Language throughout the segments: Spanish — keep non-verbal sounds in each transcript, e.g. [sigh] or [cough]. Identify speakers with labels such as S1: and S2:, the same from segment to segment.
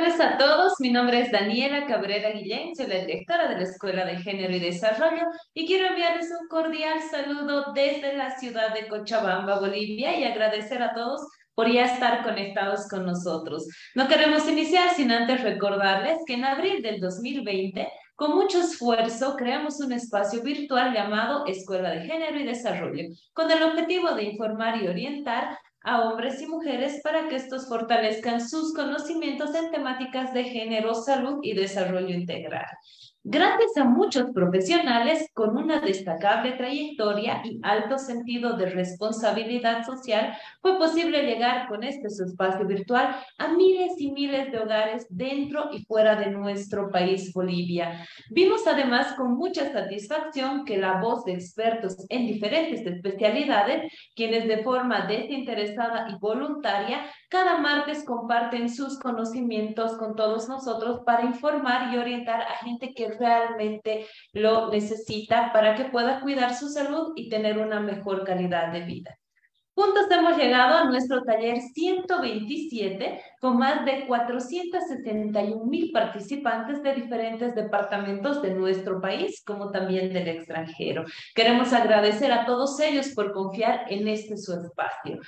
S1: tardes a todos. Mi nombre es Daniela Cabrera Guillén, soy la directora de la Escuela de Género y Desarrollo y quiero enviarles un cordial saludo desde la ciudad de Cochabamba, Bolivia y agradecer a todos por ya estar conectados con nosotros. No queremos iniciar sin antes recordarles que en abril del 2020 con mucho esfuerzo creamos un espacio virtual llamado Escuela de Género y Desarrollo, con el objetivo de informar y orientar a hombres y mujeres para que estos fortalezcan sus conocimientos en temáticas de género, salud y desarrollo integral. Gracias a muchos profesionales con una destacable trayectoria y alto sentido de responsabilidad social, fue posible llegar con este espacio virtual a miles y miles de hogares dentro y fuera de nuestro país, Bolivia. Vimos además con mucha satisfacción que la voz de expertos en diferentes especialidades, quienes de forma desinteresada y voluntaria, cada martes comparten sus conocimientos con todos nosotros para informar y orientar a gente que realmente lo necesita para que pueda cuidar su salud y tener una mejor calidad de vida. Juntos hemos llegado a nuestro taller 127 con más de 471 mil participantes de diferentes departamentos de nuestro país, como también del extranjero. Queremos agradecer a todos ellos por confiar en este su espacio.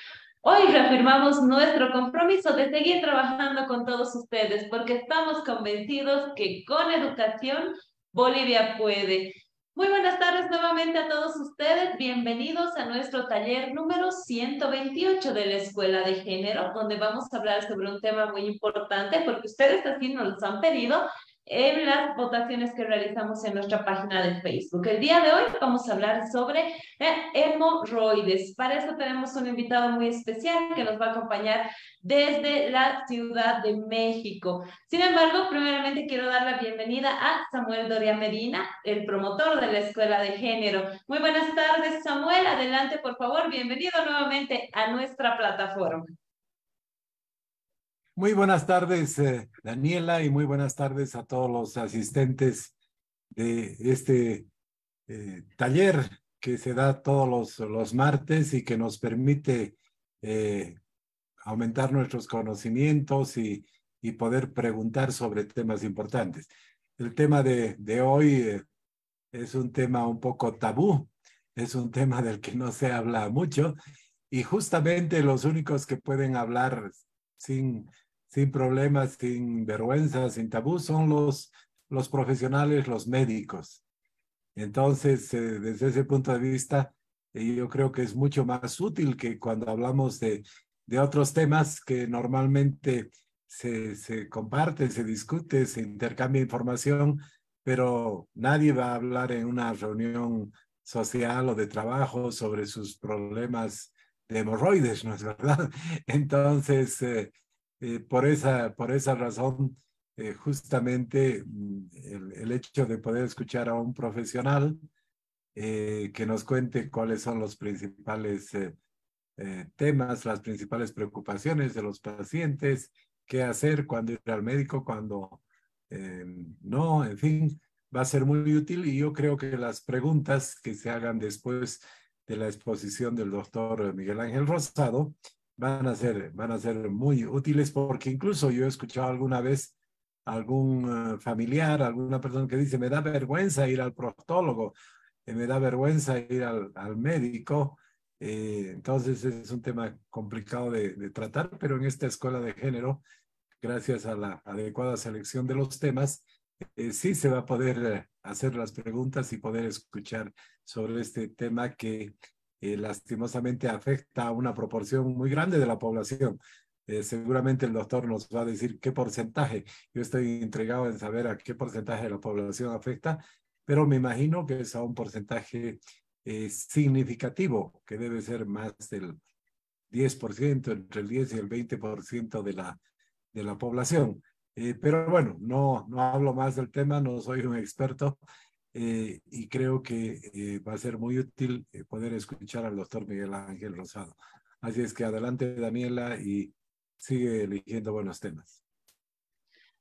S1: Hoy reafirmamos nuestro compromiso de seguir trabajando con todos ustedes porque estamos convencidos que con educación Bolivia puede. Muy buenas tardes nuevamente a todos ustedes. Bienvenidos a nuestro taller número 128 de la Escuela de Género, donde vamos a hablar sobre un tema muy importante porque ustedes así nos lo han pedido en las votaciones que realizamos en nuestra página de Facebook. El día de hoy vamos a hablar sobre eh, hemorroides. Para eso tenemos un invitado muy especial que nos va a acompañar desde la Ciudad de México. Sin embargo, primeramente quiero dar la bienvenida a Samuel Doria Medina, el promotor de la Escuela de Género. Muy buenas tardes, Samuel. Adelante, por favor. Bienvenido nuevamente a nuestra plataforma.
S2: Muy buenas tardes, eh, Daniela, y muy buenas tardes a todos los asistentes de este eh, taller que se da todos los, los, martes y que nos permite eh, aumentar nuestros conocimientos y, y, poder preguntar sobre temas importantes. El tema de, de hoy es un tema un poco tabú, es un tema del que no se habla mucho y justamente los únicos que pueden hablar sin sin problemas, sin vergüenza, sin tabú, son los, los profesionales, los médicos. Entonces, eh, desde ese punto de vista, eh, yo creo que es mucho más útil que cuando hablamos de, de otros temas que normalmente se, se comparte, se discute, se intercambia información, pero nadie va a hablar en una reunión social o de trabajo sobre sus problemas de hemorroides, ¿no es verdad? [laughs] Entonces, eh, eh, por, esa, por esa razón, eh, justamente mm, el, el, hecho de poder escuchar a un profesional eh, que nos cuente cuáles son los principales temas, las principales preocupaciones de los pacientes, qué hacer cuando ir al médico, cuando no, en fin, va a ser muy útil. Y yo creo que las preguntas que se hagan después de la exposición del doctor Miguel Ángel Rosado van a ser, van a ser muy útiles porque incluso yo he escuchado alguna vez algún eh, familiar, alguna persona que dice, me da vergüenza ir al proctólogo, eh, me da vergüenza ir al, al médico. Eh, entonces es un tema complicado de, de, tratar, pero en esta escuela de género, gracias a la adecuada selección de los temas, sí se va a poder hacer las preguntas y poder escuchar sobre este tema que eh, lastimosamente afecta a una proporción muy grande de la población. Eh, seguramente el doctor nos va a decir qué porcentaje. Yo estoy entregado en saber a qué porcentaje de la población afecta, pero me imagino que es a un porcentaje eh, significativo, que debe ser más del 10%, entre el 10 y el 20% de la, de la población. pero bueno, no, no hablo más del tema, no soy un experto, eh, y creo que eh, va a ser muy útil eh, poder escuchar al doctor Miguel Ángel Rosado. Así es que adelante, Daniela, y sigue eligiendo buenos temas.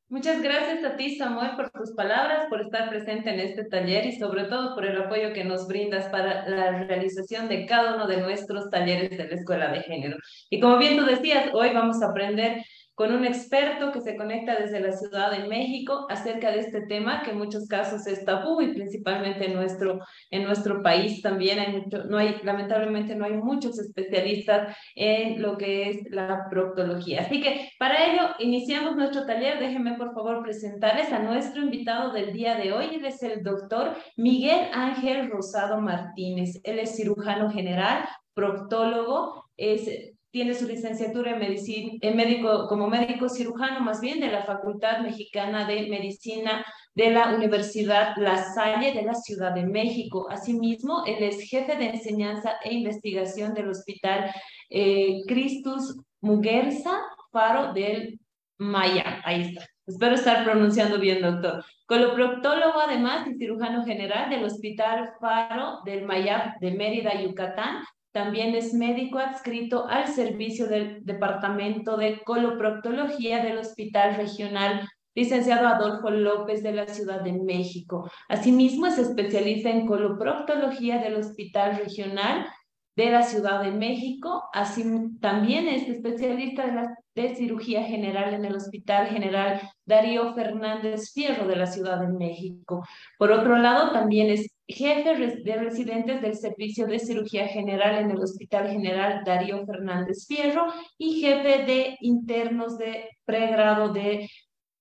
S1: Muchas gracias a ti, Samuel, por tus palabras, por estar presente en este taller y sobre todo por el apoyo que nos brindas para la realización de cada uno de nuestros talleres de la Escuela de Género. Y como bien tú decías, hoy vamos a aprender con un experto que se conecta desde la Ciudad de México acerca de este tema que en muchos casos es tabú y principalmente en nuestro, en nuestro país también hay mucho, no hay, lamentablemente no hay muchos especialistas en lo que es la proctología. Así que para ello iniciamos nuestro taller. Déjenme por favor presentarles a nuestro invitado del día de hoy. Él es el doctor Miguel Ángel Rosado Martínez. Él es cirujano general, proctólogo, es tiene su licenciatura en medicina, en médico, como médico cirujano más bien de la Facultad Mexicana de Medicina de la Universidad La Salle de la Ciudad de México. Asimismo, él es jefe de enseñanza e investigación del Hospital eh, Christus Muguerza Faro del Maya. Ahí está. Espero estar pronunciando bien, doctor. Coloproctólogo, además, y cirujano general del Hospital Faro del Mayab de Mérida, Yucatán, también es médico adscrito al servicio del Departamento de Coloproctología del Hospital Regional licenciado Adolfo López de la Ciudad de México. Asimismo, es especialista en coloproctología del Hospital Regional de la Ciudad de México. Así también es especialista de, cirugía general en el Hospital General Darío Fernández Fierro de la Ciudad de México. Por otro lado, también es jefe de residentes del Servicio de Cirugía General en el Hospital General Darío Fernández Fierro y jefe de internos de pregrado de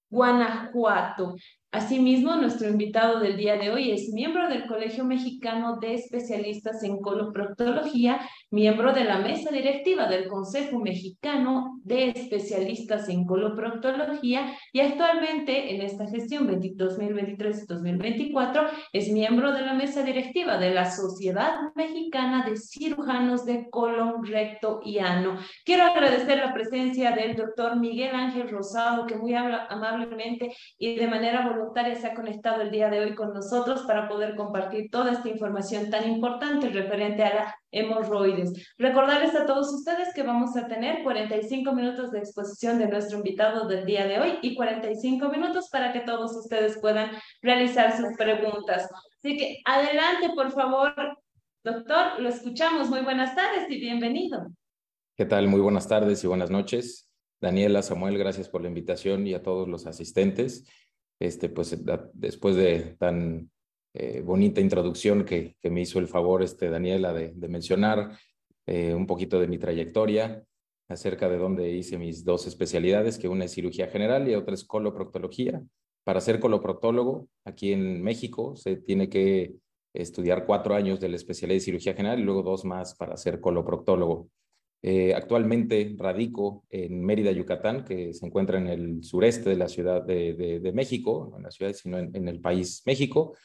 S1: Guanajuato. Asimismo, nuestro invitado del día de hoy es miembro del Colegio Mexicano de Especialistas en Coloproctología, miembro de la mesa directiva del Consejo Mexicano de Especialistas en Coloproctología y actualmente en esta gestión 2023-2024 es miembro de la mesa directiva de la Sociedad Mexicana de Cirujanos de Colon, Recto y Ano. Quiero agradecer la presencia del doctor Miguel Ángel Rosado, que muy amablemente y de manera voluntaria se ha conectado el día de hoy con nosotros para poder compartir toda esta información tan importante referente a la hemorroides. Recordarles a todos ustedes que vamos a tener 45 minutos de exposición de nuestro invitado del día de hoy y 45 minutos para que todos ustedes puedan realizar sus preguntas. Así que adelante, por favor, doctor, lo escuchamos. Muy buenas tardes y bienvenido.
S3: ¿Qué tal? Muy buenas tardes y buenas noches. Daniela, Samuel, gracias por la invitación y a todos los asistentes este, pues después de tan eh, bonita introducción que, que, me hizo el favor este, Daniela de, mencionar eh, un poquito de mi trayectoria acerca de dónde hice mis dos especialidades, que una es cirugía general y otra es coloproctología. Para ser coloproctólogo, aquí en México se tiene que estudiar cuatro años de la especialidad de cirugía general y luego dos más para ser coloproctólogo. Eh, actualmente radico en Mérida, Yucatán, que se encuentra en el sureste de la Ciudad de, México, no en la ciudad, sino en, el país México.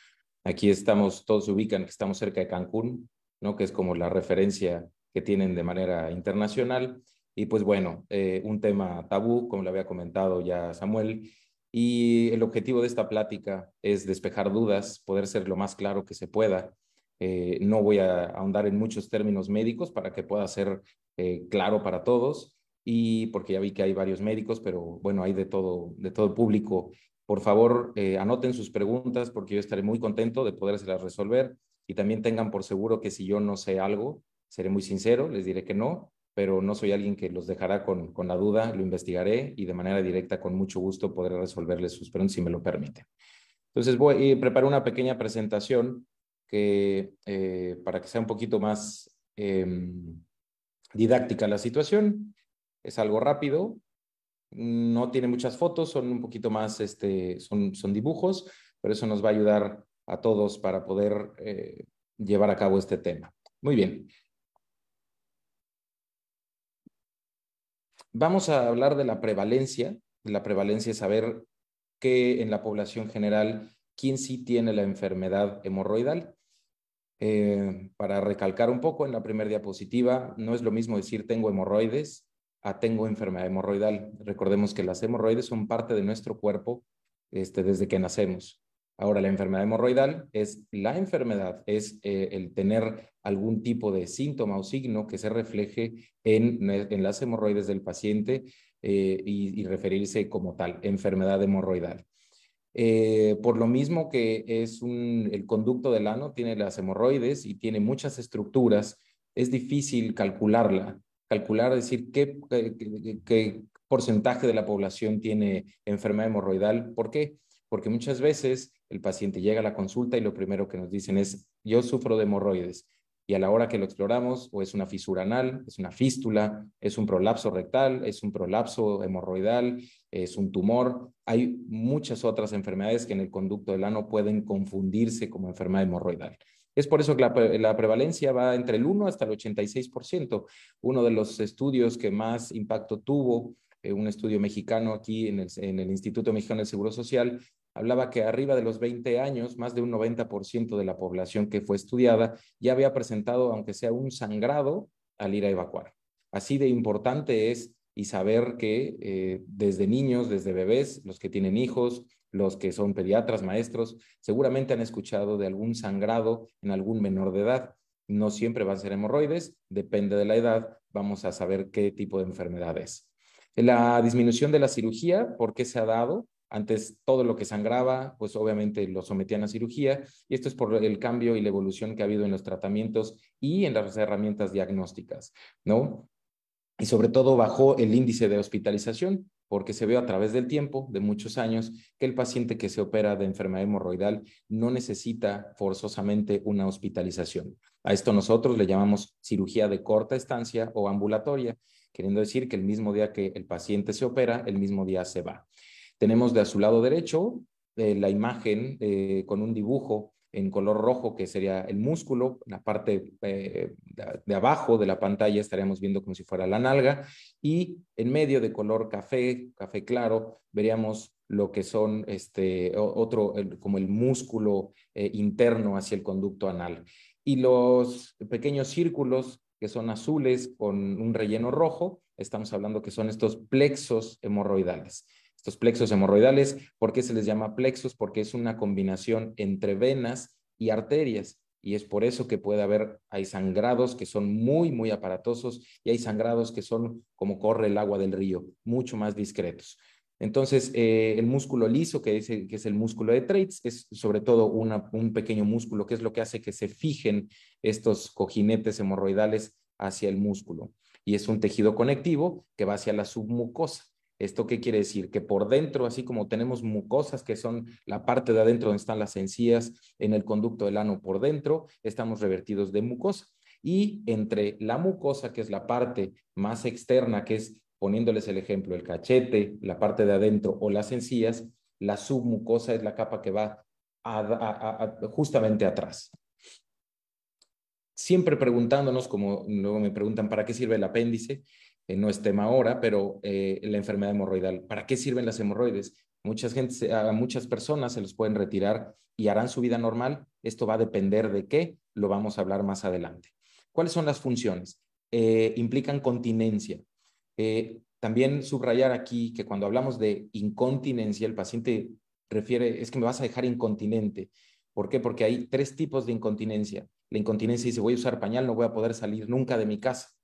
S3: Aquí estamos, todos se ubican que estamos cerca de Cancún, ¿no? que es como la referencia que tienen de manera internacional. Y pues bueno, eh, un tema tabú, como le había comentado ya Samuel, y el objetivo de esta plática es despejar dudas, poder ser lo más claro que se pueda. Eh, no voy a ahondar en muchos términos médicos para que pueda ser eh, claro para todos y porque ya vi que hay varios médicos, pero bueno, hay de todo, de todo público. Por favor, eh, anoten sus preguntas porque yo estaré muy contento de podérselas resolver y también tengan por seguro que si yo no sé algo, seré muy sincero, les diré que no, pero no soy alguien que los dejará con, con la duda, lo investigaré y de manera directa, con mucho gusto, podré resolverles sus preguntas si me lo permiten. Entonces, voy a preparar una pequeña presentación que, eh, para que sea un poquito más em, didáctica la situación. Es algo rápido, no tiene muchas fotos, son un poquito más, este, son, son dibujos, pero eso nos va a ayudar a todos para poder eh, llevar a cabo este tema. Muy bien. Vamos a hablar de la prevalencia. La prevalencia es saber que en la población general, quién sí tiene la enfermedad hemorroidal. Eh, para recalcar un poco en la primera diapositiva, no es lo mismo decir tengo hemorroides a tengo enfermedad hemorroidal. Recordemos que las hemorroides son parte de nuestro cuerpo este, desde que nacemos. Ahora, la enfermedad hemorroidal es la enfermedad, es eh, el tener algún tipo de síntoma o signo que se refleje en, las hemorroides del paciente eh, y, y referirse como tal, enfermedad hemorroidal. Eh, por lo mismo que es un, el conducto del ano tiene las hemorroides y tiene muchas estructuras, es difícil calcularla, calcular, decir qué, qué, porcentaje de la población tiene enfermedad hemorroidal. ¿Por qué? Porque muchas veces el paciente llega a la consulta y lo primero que nos dicen es, yo sufro de hemorroides. Y a la hora que lo exploramos, o es una fisura anal, es una fístula, es un prolapso rectal, es un prolapso hemorroidal, es un tumor. Hay muchas otras enfermedades que en el conducto del ano pueden confundirse como enfermedad hemorroidal. Es por eso que la, prevalencia va entre el 1 hasta el 86%. Uno de los estudios que más impacto tuvo, eh, un estudio mexicano aquí en el, en el Instituto Mexicano del Seguro Social, hablaba que arriba de los 20 años, más de un 90% de la población que fue estudiada ya había presentado, aunque sea un sangrado, al ir a evacuar. Así de importante es y saber que eh, desde niños, desde bebés, los que tienen hijos, los que son pediatras, maestros, seguramente han escuchado de algún sangrado en algún menor de edad. No siempre van a ser hemorroides, depende de la edad, vamos a saber qué tipo de enfermedad es. La disminución de la cirugía, ¿por qué se ha dado? Antes todo lo que sangraba, pues obviamente lo sometían a cirugía y esto es por el cambio y la evolución que ha habido en los tratamientos y en las herramientas diagnósticas, ¿no? Y sobre todo bajó el índice de hospitalización porque se ve a través del tiempo, de muchos años, que el paciente que se opera de enfermedad hemorroidal no necesita forzosamente una hospitalización. A esto nosotros le llamamos cirugía de corta estancia o ambulatoria, queriendo decir que el mismo día que el paciente se opera, el mismo día se va. Tenemos de a su lado derecho eh, la imagen eh, con un dibujo en color rojo, que sería el músculo, la parte eh, de abajo de la pantalla estaríamos viendo como si fuera la nalga, y en medio de color café, café claro, veríamos lo que son este otro, como el músculo interno hacia el conducto anal. Y los pequeños círculos que son azules con un relleno rojo, estamos hablando que son estos plexos hemorroidales. Estos plexos hemorroidales, ¿por qué se les llama plexos? Porque es una combinación entre venas y arterias. Y es por eso que puede haber, hay sangrados que son muy, muy aparatosos y hay sangrados que son como corre el agua del río, mucho más discretos. Entonces, eh, el músculo liso, que es, el, que es el músculo de Treitz, es sobre todo un pequeño músculo, que es lo que hace que se fijen estos cojinetes hemorroidales hacia el músculo. Y es un tejido conectivo que va hacia la submucosa. ¿Esto qué quiere decir? Que por dentro, así como tenemos mucosas, que son la parte de adentro donde están las encías en el conducto del ano por dentro, estamos revertidos de mucosa. Y entre la mucosa, que es la parte más externa, que es, poniéndoles el ejemplo, el cachete, la parte de adentro o las encías, la submucosa es la capa que va justamente atrás. Siempre preguntándonos, como luego me preguntan, ¿para qué sirve el apéndice? Eh, no es tema ahora, pero eh, la enfermedad hemorroidal. ¿Para qué sirven las hemorroides? Muchas gente, a muchas personas se los pueden retirar y harán su vida normal. Esto va a depender de qué, lo vamos a hablar más adelante. ¿Cuáles son las funciones? Eh, implican continencia. también subrayar aquí que cuando hablamos de incontinencia, el paciente refiere, es que me vas a dejar incontinente. ¿Por qué? Porque hay tres tipos de incontinencia. La incontinencia dice, voy a usar pañal, no voy a poder salir nunca de mi casa.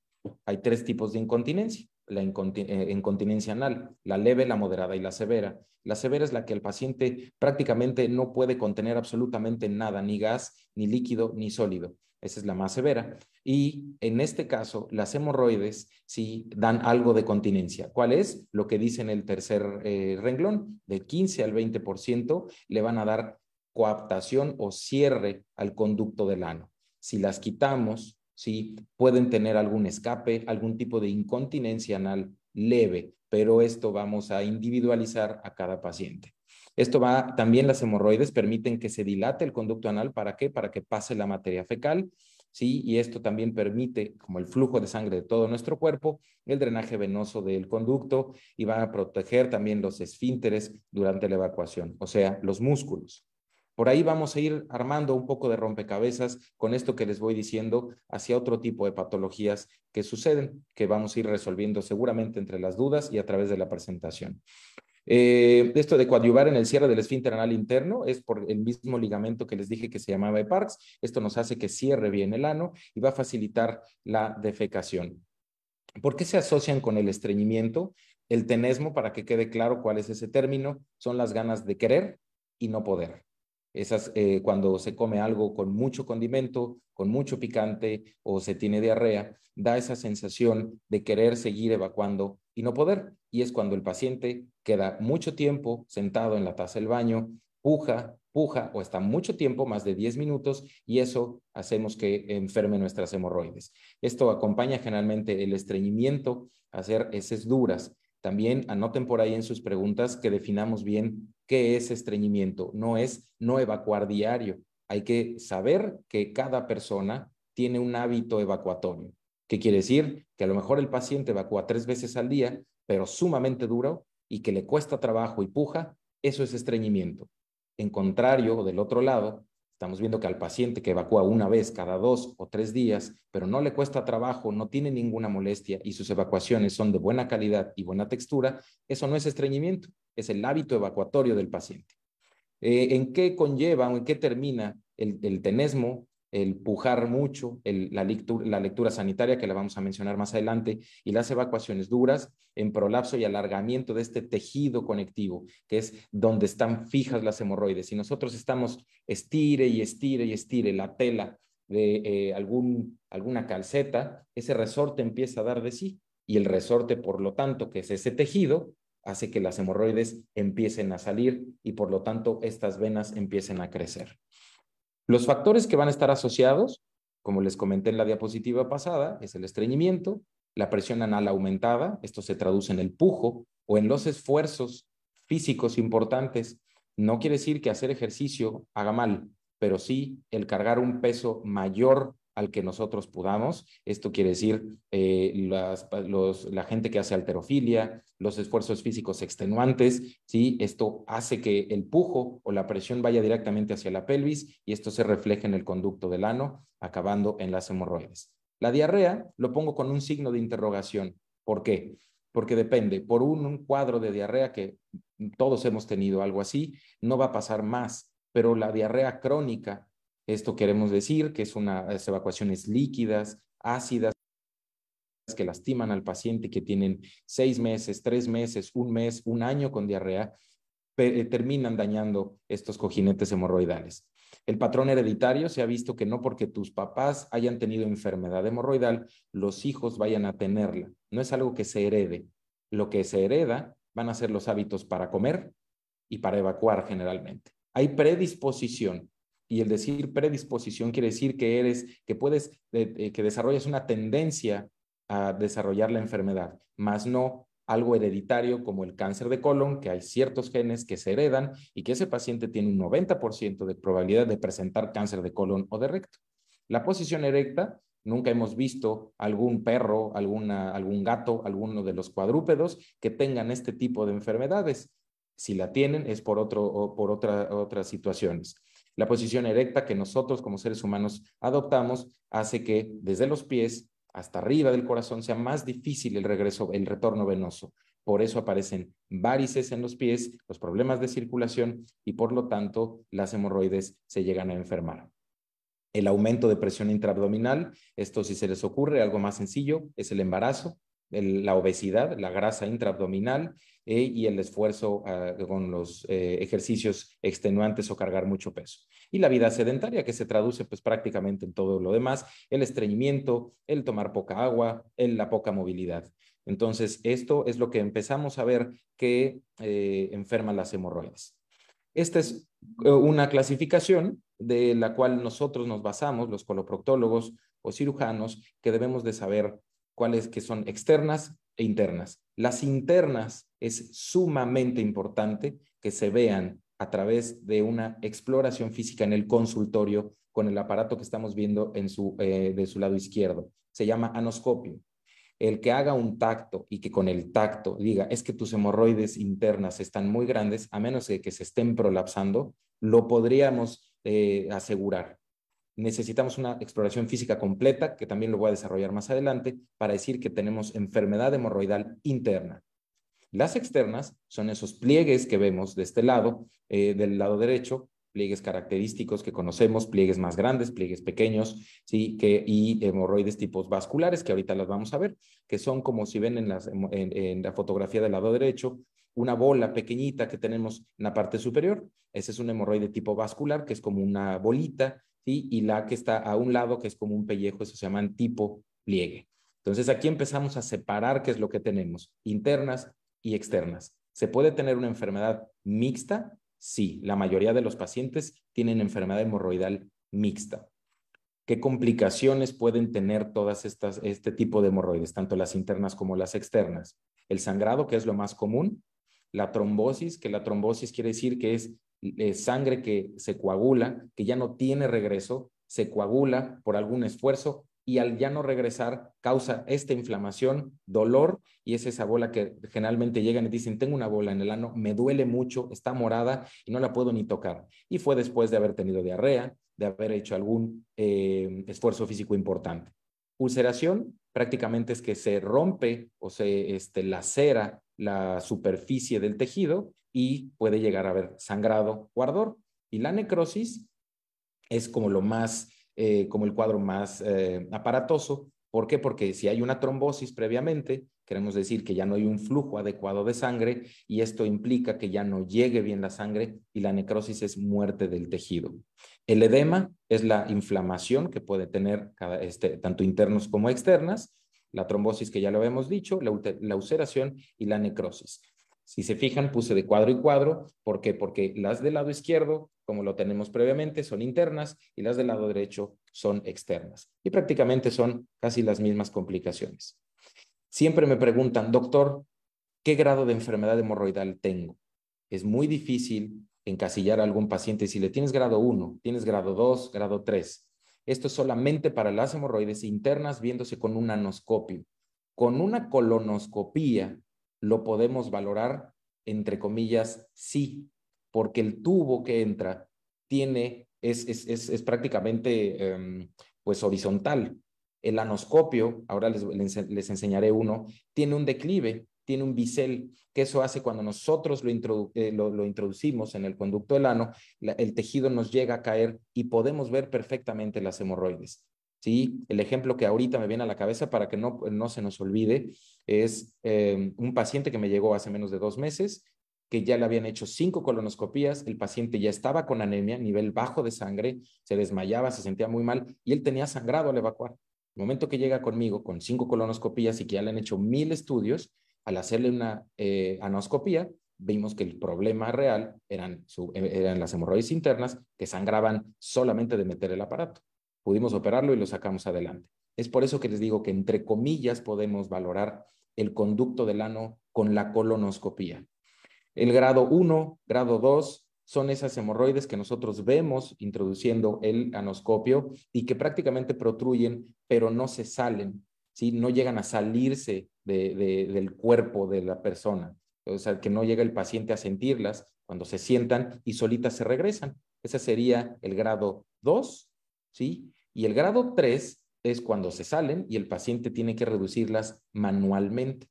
S3: Hay tres tipos de incontinencia. La eh, incontinencia anal, la leve, la moderada y la severa. La severa es la que el paciente prácticamente no puede contener absolutamente nada, ni gas, ni líquido, ni sólido. Esa es la más severa. Y en este caso, las hemorroides sí dan algo de continencia. ¿Cuál es? Lo que dice en el tercer eh, renglón, del 15 al 20% le van a dar coaptación o cierre al conducto del ano. Si las quitamos, ¿sí? Pueden tener algún escape, algún tipo de incontinencia anal leve, pero esto vamos a individualizar a cada paciente. Esto va, también las hemorroides permiten que se dilate el conducto anal, ¿para qué? Para que pase la materia fecal, ¿sí? Y esto también permite, como el flujo de sangre de todo nuestro cuerpo, el drenaje venoso del conducto y va a proteger también los esfínteres durante la evacuación, o sea, los músculos. Por ahí vamos a ir armando un poco de rompecabezas con esto que les voy diciendo hacia otro tipo de patologías que suceden, que vamos a ir resolviendo seguramente entre las dudas y a través de la presentación. Eh, esto de coadyuvar en el cierre del esfínter anal interno es por el mismo ligamento que les dije que se llamaba EPARX. Esto nos hace que cierre bien el ano y va a facilitar la defecación. ¿Por qué se asocian con el estreñimiento? El tenesmo, para que quede claro cuál es ese término, son las ganas de querer y no poder. Esas, eh, cuando se come algo con mucho condimento, con mucho picante o se tiene diarrea, da esa sensación de querer seguir evacuando y no poder. y es cuando el paciente queda mucho tiempo sentado en la taza del baño, puja, puja o está mucho tiempo, más de 10 minutos, y eso hacemos que enferme nuestras hemorroides. Esto acompaña generalmente el estreñimiento, hacer heces duras. También anoten por ahí en sus preguntas que definamos bien qué es estreñimiento. No es no evacuar diario. Hay que saber que cada persona tiene un hábito evacuatorio. ¿Qué quiere decir? Que a lo mejor el paciente evacúa tres veces al día, pero sumamente duro y que le cuesta trabajo y puja, eso es estreñimiento. En contrario, del otro lado, estamos viendo que al paciente que evacúa una vez cada dos o tres días, pero no le cuesta trabajo, no tiene ninguna molestia y sus evacuaciones son de buena calidad y buena textura, eso no es estreñimiento, es el hábito evacuatorio del paciente. Eh, ¿En qué conlleva o en qué termina el, el tenesmo el pujar mucho, la, lectura, sanitaria, que la vamos a mencionar más adelante, y las evacuaciones duras en prolapso y alargamiento de este tejido conectivo, que es donde están fijas las hemorroides. Si nosotros estamos estire y estire y estire la tela de eh, algún, alguna calceta, ese resorte empieza a dar de sí, y el resorte, por lo tanto, que es ese tejido, hace que las hemorroides empiecen a salir y por lo tanto estas venas empiecen a crecer. Los factores que van a estar asociados, como les comenté en la diapositiva pasada, es el estreñimiento, la presión anal aumentada, esto se traduce en el pujo o en los esfuerzos físicos importantes. No quiere decir que hacer ejercicio haga mal, pero sí el cargar un peso mayor al que nosotros podamos. Esto quiere decir eh, la gente que hace alterofilia, los esfuerzos físicos extenuantes, ¿sí? Esto hace que el pujo o la presión vaya directamente hacia la pelvis y esto se refleja en el conducto del ano, acabando en las hemorroides. La diarrea lo pongo con un signo de interrogación. ¿Por qué? Porque depende, por un cuadro de diarrea que todos hemos tenido algo así, no va a pasar más, pero la diarrea crónica esto queremos decir que es unas evacuaciones líquidas, ácidas, que lastiman al paciente, que tienen seis meses, tres meses, un mes, un año con diarrea, eh, terminan dañando estos cojinetes hemorroidales. El patrón hereditario se ha visto que no porque tus papás hayan tenido enfermedad hemorroidal, los hijos vayan a tenerla. No es algo que se herede. Lo que se hereda van a ser los hábitos para comer y para evacuar generalmente. Hay predisposición y el decir predisposición quiere decir que eres, que puedes, eh, que desarrollas una tendencia a desarrollar la enfermedad, más no algo hereditario como el cáncer de colon, que hay ciertos genes que se heredan y que ese paciente tiene un 90% de probabilidad de presentar cáncer de colon o de recto. La posición erecta, nunca hemos visto algún perro, alguna, algún gato, alguno de los cuadrúpedos que tengan este tipo de enfermedades. Si la tienen es por, otro, por otra, otras situaciones. La posición erecta que nosotros como seres humanos adoptamos hace que desde los pies hasta arriba del corazón sea más difícil el regreso, el retorno venoso. Por eso aparecen varices en los pies, los problemas de circulación y por lo tanto las hemorroides se llegan a enfermar. El aumento de presión intraabdominal, esto si se les ocurre, algo más sencillo, es el embarazo, la obesidad, la grasa intraabdominal eh, y el esfuerzo ah, con los eh, ejercicios extenuantes o cargar mucho peso. Y la vida sedentaria, que se traduce pues prácticamente en todo lo demás, el estreñimiento, el tomar poca agua, el, la poca movilidad. Entonces, esto es lo que empezamos a ver que eh, enferma las hemorroides. Esta es una clasificación de la cual nosotros nos basamos, los coloproctólogos o cirujanos, que debemos de saber cuáles que son externas e internas. Las internas es sumamente importante que se vean a través de una exploración física en el consultorio con el aparato que estamos viendo en su, eh, de su lado izquierdo. Se llama anoscopio. El que haga un tacto y que con el tacto diga, es que tus hemorroides internas están muy grandes, a menos de que se estén prolapsando, lo podríamos eh, asegurar necesitamos una exploración física completa, que también lo voy a desarrollar más adelante, para decir que tenemos enfermedad hemorroidal interna. Las externas son esos pliegues que vemos de este lado, eh, del lado derecho, pliegues característicos que conocemos, pliegues más grandes, pliegues pequeños, ¿sí? que, y hemorroides tipos vasculares, que ahorita las vamos a ver, que son como si ven en, las, en la fotografía del lado derecho, una bola pequeñita que tenemos en la parte superior. Ese es un hemorroide tipo vascular, que es como una bolita y la que está a un lado, que es como un pellejo, eso se llama tipo pliegue. Entonces aquí empezamos a separar qué es lo que tenemos, internas y externas. ¿Se puede tener una enfermedad mixta? Sí, la mayoría de los pacientes tienen enfermedad hemorroidal mixta. ¿Qué complicaciones pueden tener todas estas, este tipo de hemorroides, tanto las internas como las externas? El sangrado, que es lo más común, la trombosis, que la trombosis quiere decir que es eh, sangre que se coagula, que ya no tiene regreso, se coagula por algún esfuerzo y al ya no regresar causa esta inflamación, dolor y es esa bola que generalmente llegan y dicen, tengo una bola en el ano, me duele mucho, está morada y no la puedo ni tocar. Y fue después de haber tenido diarrea, de haber hecho algún eh, esfuerzo físico importante. Ulceración prácticamente es que se rompe o se este, lacera la superficie del tejido y puede llegar a haber sangrado o ardor. Y la necrosis es como lo más eh, como el cuadro más eh, aparatoso. ¿Por qué? Porque si hay una trombosis previamente, queremos decir que ya no hay un flujo adecuado de sangre y esto implica que ya no llegue bien la sangre y la necrosis es muerte del tejido. El edema es la inflamación que puede tener este, tanto internos como externas, la trombosis que ya lo habíamos dicho, la, la ulceración y la necrosis. Si se fijan, puse de cuadro y cuadro. ¿Por qué? Porque las del lado izquierdo, como lo tenemos previamente, son internas y las del lado derecho son externas. Y prácticamente son casi las mismas complicaciones. Siempre me preguntan, doctor, ¿qué grado de enfermedad hemorroidal tengo? Es muy difícil encasillar a algún paciente si le tienes grado 1, tienes grado 2, grado 3. Esto es solamente para las hemorroides internas viéndose con un anoscopio. Con una colonoscopía lo podemos valorar, entre comillas, sí, porque el tubo que entra tiene, es, es, es, prácticamente em, pues horizontal. El anoscopio, ahora les, les, enseñaré uno, tiene un declive, tiene un bisel, que eso hace cuando nosotros lo, eh, lo, introducimos en el conducto del ano, el tejido nos llega a caer y podemos ver perfectamente las hemorroides. ¿sí? El ejemplo que ahorita me viene a la cabeza para que no, no se nos olvide es eh, un paciente que me llegó hace menos de dos meses, que ya le habían hecho cinco colonoscopías, el paciente ya estaba con anemia, nivel bajo de sangre, se desmayaba, se sentía muy mal y él tenía sangrado al evacuar. El momento que llega conmigo con cinco colonoscopías y que ya le han hecho mil estudios, al hacerle una eh, anoscopía, vimos que el problema real eran, eran las hemorroides internas que sangraban solamente de meter el aparato pudimos operarlo y lo sacamos adelante. Es por eso que les digo que entre comillas podemos valorar el conducto del ano con la colonoscopía. El grado 1, grado 2 son esas hemorroides que nosotros vemos introduciendo el anoscopio y que prácticamente protruyen, pero no se salen, ¿sí? no llegan a salirse del cuerpo de la persona. O sea, que no llega el paciente a sentirlas cuando se sientan y solitas se regresan. Ese sería el grado 2 ¿sí? Y el grado 3 es cuando se salen y el paciente tiene que reducirlas manualmente.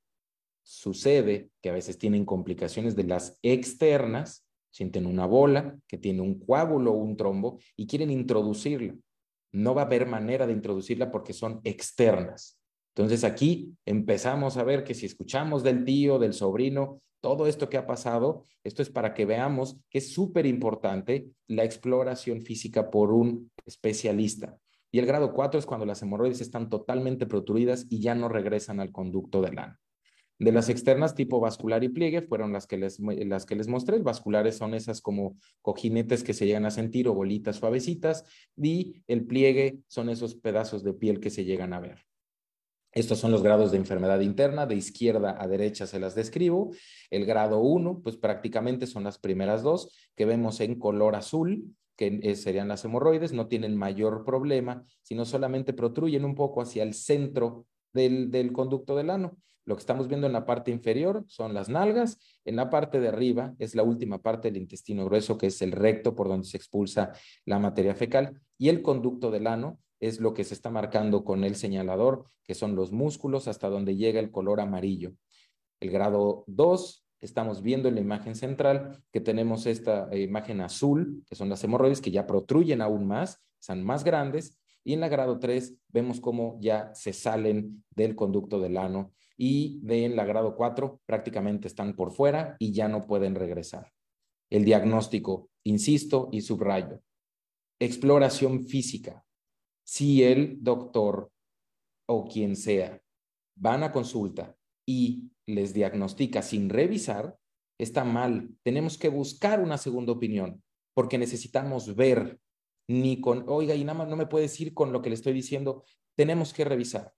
S3: Sucede que a veces tienen complicaciones de las externas, sienten una bola que tiene un coágulo o un trombo y quieren introducirla. No va a haber manera de introducirla porque son externas. Entonces aquí empezamos a ver que si escuchamos del tío, del sobrino, todo esto que ha pasado, esto es para que veamos que es súper importante la exploración física por un especialista. Y el grado 4 es cuando las hemorroides están totalmente protruidas y ya no regresan al conducto del ano. De las externas tipo vascular y pliegue fueron las que les, las que les mostré. Vasculares son esas como cojinetes que se llegan a sentir o bolitas suavecitas y el pliegue son esos pedazos de piel que se llegan a ver. Estos son los grados de enfermedad interna, de izquierda a derecha se las describo. El grado 1, pues prácticamente son las primeras dos que vemos en color azul, que serían las hemorroides, no tienen mayor problema, sino solamente protruyen un poco hacia el centro del, del conducto del ano. Lo que estamos viendo en la parte inferior son las nalgas, en la parte de arriba es la última parte del intestino grueso, que es el recto por donde se expulsa la materia fecal, y el conducto del ano es lo que se está marcando con el señalador, que son los músculos hasta donde llega el color amarillo. El grado 2, estamos viendo en la imagen central que tenemos esta eh, imagen azul, que son las hemorroides que ya protruyen aún más, son más grandes, y en la grado 3 vemos cómo ya se salen del conducto del ano y en la grado 4 prácticamente están por fuera y ya no pueden regresar. El diagnóstico, insisto y subrayo, exploración física, si el doctor o quien sea van a consulta y les diagnostica sin revisar, está mal. Tenemos que buscar una segunda opinión porque necesitamos ver, ni con, oiga, y nada más no me puede decir con lo que le estoy diciendo, tenemos que revisar,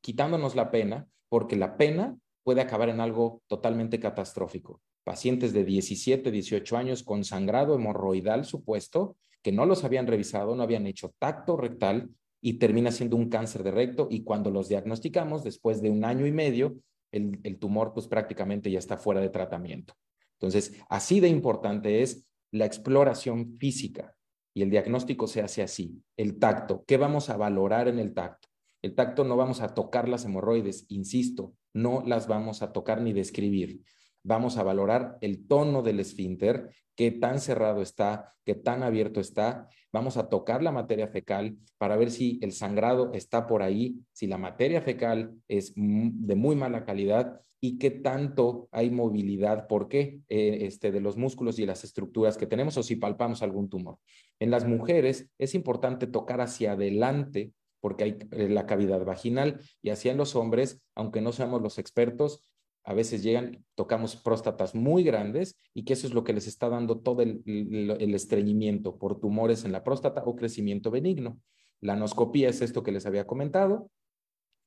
S3: quitándonos la pena, porque la pena puede acabar en algo totalmente catastrófico. Pacientes de 17, 18 años con sangrado hemorroidal supuesto, que no los habían revisado, no habían hecho tacto rectal y termina siendo un cáncer de recto y cuando los diagnosticamos, después de un año y medio, el, el tumor pues prácticamente ya está fuera de tratamiento. Entonces, así de importante es la exploración física y el diagnóstico se hace así. El tacto, ¿qué vamos a valorar en el tacto? El tacto no vamos a tocar las hemorroides, insisto, no las vamos a tocar ni describir. Vamos a valorar el tono del esfínter, qué tan cerrado está, qué tan abierto está. Vamos a tocar la materia fecal para ver si el sangrado está por ahí, si la materia fecal es de muy mala calidad y qué tanto hay movilidad, por qué, eh, este, de los músculos y las estructuras que tenemos o si palpamos algún tumor. En las mujeres es importante tocar hacia adelante porque hay eh, la cavidad vaginal y hacia los hombres, aunque no seamos los expertos, a veces llegan, tocamos próstatas muy grandes y que eso es lo que les está dando todo el, estreñimiento por tumores en la próstata o crecimiento benigno. La anoscopía es esto que les había comentado,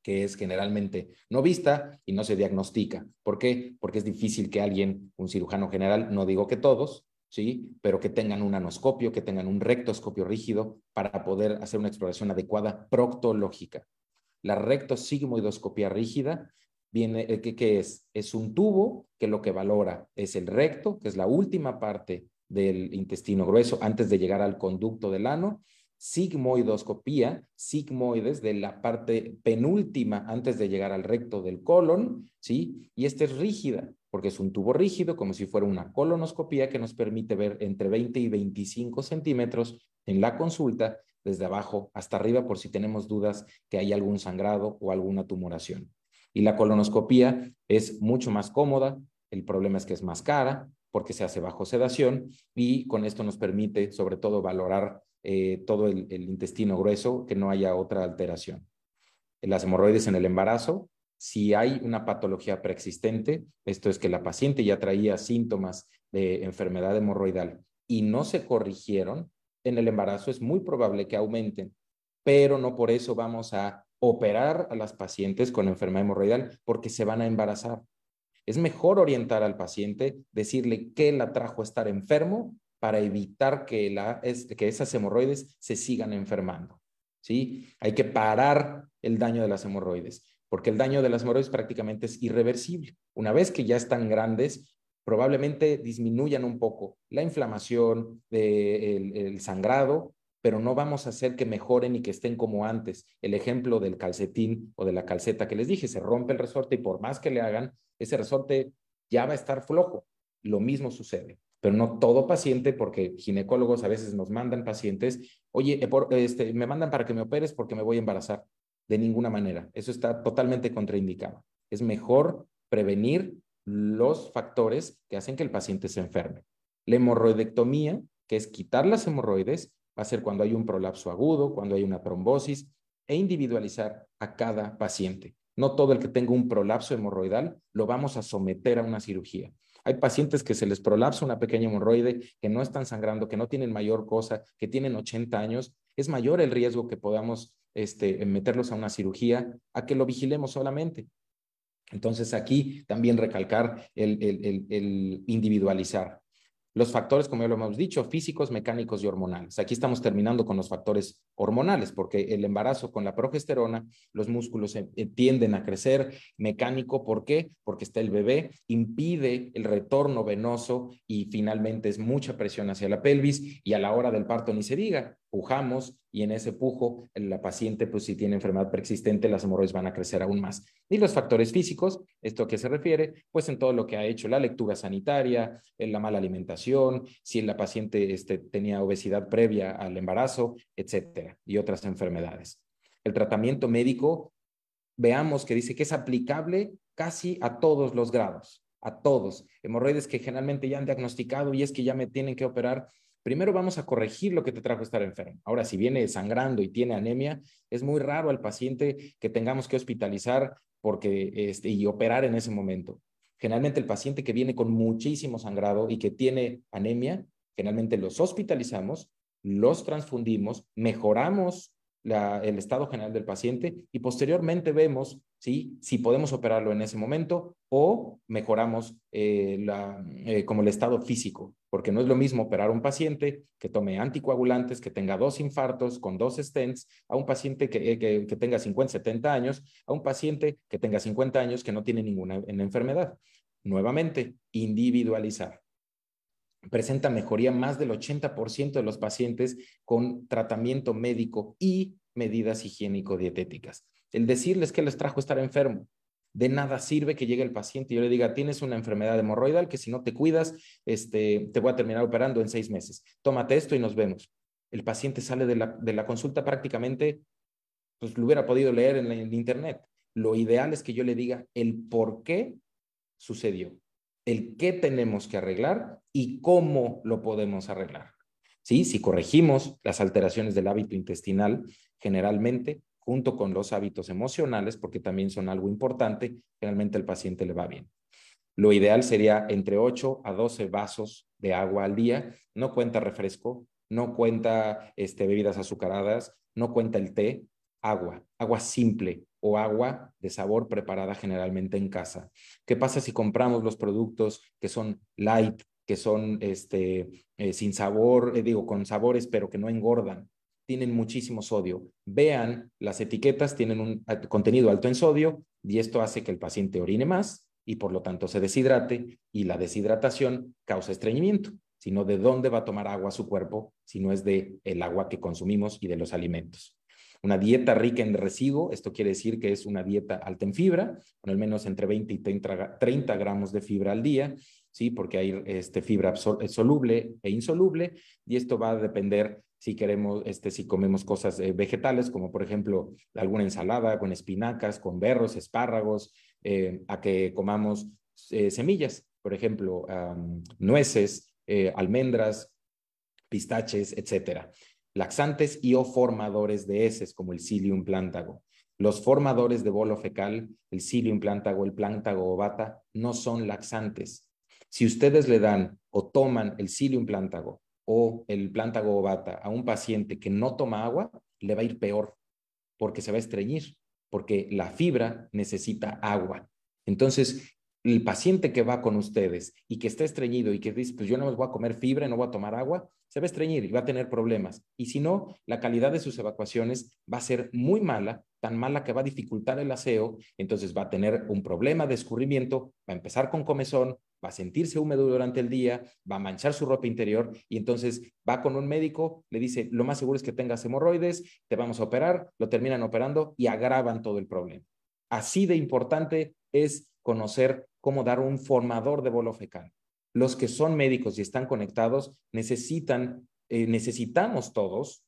S3: que es generalmente no vista y no se diagnostica. ¿Por qué? Porque es difícil que alguien, un cirujano general, no digo que todos, ¿sí? Pero que tengan un anoscopio, que tengan un rectoscopio rígido para poder hacer una exploración adecuada proctológica. La rectosigmoidoscopia rígida viene, eh, ¿qué, es? Es un tubo que lo que valora es el recto, que es la última parte del intestino grueso antes de llegar al conducto del ano, sigmoidoscopía, sigmoides de la parte penúltima antes de llegar al recto del colon, ¿sí? Y esta es rígida, porque es un tubo rígido, como si fuera una colonoscopía que nos permite ver entre 20 y 25 centímetros en la consulta, desde abajo hasta arriba, por si tenemos dudas que hay algún sangrado o alguna tumoración. Y la colonoscopía es mucho más cómoda, el problema es que es más cara porque se hace bajo sedación y con esto nos permite sobre todo valorar eh, todo el, intestino grueso, que no haya otra alteración. Las hemorroides en el embarazo, si hay una patología preexistente, esto es que la paciente ya traía síntomas de enfermedad hemorroidal y no se corrigieron, en el embarazo es muy probable que aumenten, pero no por eso vamos a operar a las pacientes con enfermedad hemorroidal porque se van a embarazar. Es mejor orientar al paciente, decirle qué la trajo a estar enfermo para evitar que, la, que esas hemorroides se sigan enfermando. ¿sí? Hay que parar el daño de las hemorroides, porque el daño de las hemorroides prácticamente es irreversible. Una vez que ya están grandes, probablemente disminuyan un poco la inflamación, el sangrado, pero no vamos a hacer que mejoren y que estén como antes. El ejemplo del calcetín o de la calceta que les dije, se rompe el resorte y por más que le hagan, ese resorte ya va a estar flojo. Lo mismo sucede, pero no todo paciente, porque ginecólogos a veces nos mandan pacientes, oye, eh, este, me mandan para que me operes porque me voy a embarazar. De ninguna manera. Eso está totalmente contraindicado. Es mejor prevenir los factores que hacen que el paciente se enferme. La hemorroidectomía, que es quitar las hemorroides, va a ser cuando hay un prolapso agudo, cuando hay una trombosis, e individualizar a cada paciente. No todo el que tenga un prolapso hemorroidal lo vamos a someter a una cirugía. Hay pacientes que se les prolapsa una pequeña hemorroide, que no están sangrando, que no tienen mayor cosa, que tienen 80 años. Es mayor el riesgo que podamos este, meterlos a una cirugía a que lo vigilemos solamente. Entonces aquí también recalcar el individualizar. Los factores, como ya lo hemos dicho, físicos, mecánicos y hormonales. Aquí estamos terminando con los factores hormonales, porque el embarazo con la progesterona, los músculos eh, tienden a crecer. Mecánico, ¿por qué? Porque está el bebé, impide el retorno venoso y finalmente es mucha presión hacia la pelvis y a la hora del parto ni se diga pujamos y en ese pujo la paciente, pues si tiene enfermedad persistente, las hemorroides van a crecer aún más. Y los factores físicos, ¿esto a qué se refiere? Pues en todo lo que ha hecho la lectura sanitaria, en la mala alimentación, si la paciente este, tenía obesidad previa al embarazo, etcétera, y otras enfermedades. El tratamiento médico, veamos que dice que es aplicable casi a todos los grados, a todos. Hemorroides que generalmente ya han diagnosticado y es que ya me tienen que operar, primero vamos a corregir lo que te trajo estar enfermo. Ahora, si viene sangrando y tiene anemia, es muy raro al paciente que tengamos que hospitalizar porque, este, y operar en ese momento. Generalmente el paciente que viene con muchísimo sangrado y que tiene anemia, generalmente los hospitalizamos, los transfundimos, mejoramos el estado general del paciente y posteriormente vemos ¿sí? si podemos operarlo en ese momento o mejoramos eh, eh, como el estado físico, porque no es lo mismo operar a un paciente que tome anticoagulantes, que tenga dos infartos con dos stents, a un paciente que, eh, que, que tenga 50, 70 años, a un paciente que tenga 50 años que no tiene ninguna enfermedad. Nuevamente, individualizar presenta mejoría más del 80% de los pacientes con tratamiento médico y medidas higiénico-dietéticas. El decirles que les trajo estar enfermo, de nada sirve que llegue el paciente y yo le diga, tienes una enfermedad hemorroidal que si no te cuidas, este, te voy a terminar operando en seis meses. Tómate esto y nos vemos. El paciente sale de la, de la consulta prácticamente, pues lo hubiera podido leer en, en internet. Lo ideal es que yo le diga el por qué sucedió el qué tenemos que arreglar y cómo lo podemos arreglar. ¿Sí? Si corregimos las alteraciones del hábito intestinal, generalmente, junto con los hábitos emocionales, porque también son algo importante, generalmente el paciente le va bien. Lo ideal sería entre 8 a 12 vasos de agua al día. No cuenta refresco, no cuenta este, bebidas azucaradas, no cuenta el té, agua, agua simple, o agua de sabor preparada generalmente en casa. ¿Qué pasa si compramos los productos que son light, que son este, eh, sin sabor, eh, digo, con sabores, pero que no engordan? Tienen muchísimo sodio. Vean, las etiquetas tienen un contenido alto en sodio y esto hace que el paciente orine más y por lo tanto se deshidrate y la deshidratación causa estreñimiento sino de dónde va a tomar agua su cuerpo, si no es de el agua que consumimos y de los alimentos. Una dieta rica en residuo, esto quiere decir que es una dieta alta en fibra, con al menos entre 20 y 30, gramos de fibra al día, ¿sí? Porque hay este, fibra eh, soluble e insoluble, y esto va a depender si queremos, este, si comemos cosas eh, vegetales, como por ejemplo alguna ensalada con espinacas, con berros, espárragos, eh, a que comamos semillas, por ejemplo, nueces, almendras, pistaches, etcétera laxantes y o formadores de heces como el psyllium plántago. Los formadores de bolo fecal, el psyllium plántago, el plántago ovata, no son laxantes. Si ustedes le dan o toman el psyllium plántago o el plántago ovata a un paciente que no toma agua, le va a ir peor porque se va a estreñir, porque la fibra necesita agua. Entonces, el paciente que va con ustedes y que está estreñido y que dice, pues yo no me voy a comer fibra, no voy a tomar agua, se va a estreñir y va a tener problemas. Y si no, la calidad de sus evacuaciones va a ser muy mala, tan mala que va a dificultar el aseo, entonces va a tener un problema de escurrimiento, va a empezar con comezón, va a sentirse húmedo durante el día, va a manchar su ropa interior y entonces va con un médico, le dice, lo más seguro es que tengas hemorroides, te vamos a operar, lo terminan operando y agravan todo el problema. Así de importante es conocer cómo dar un formador de bolo fecal. Los que son médicos y están conectados necesitan, eh, necesitamos todos,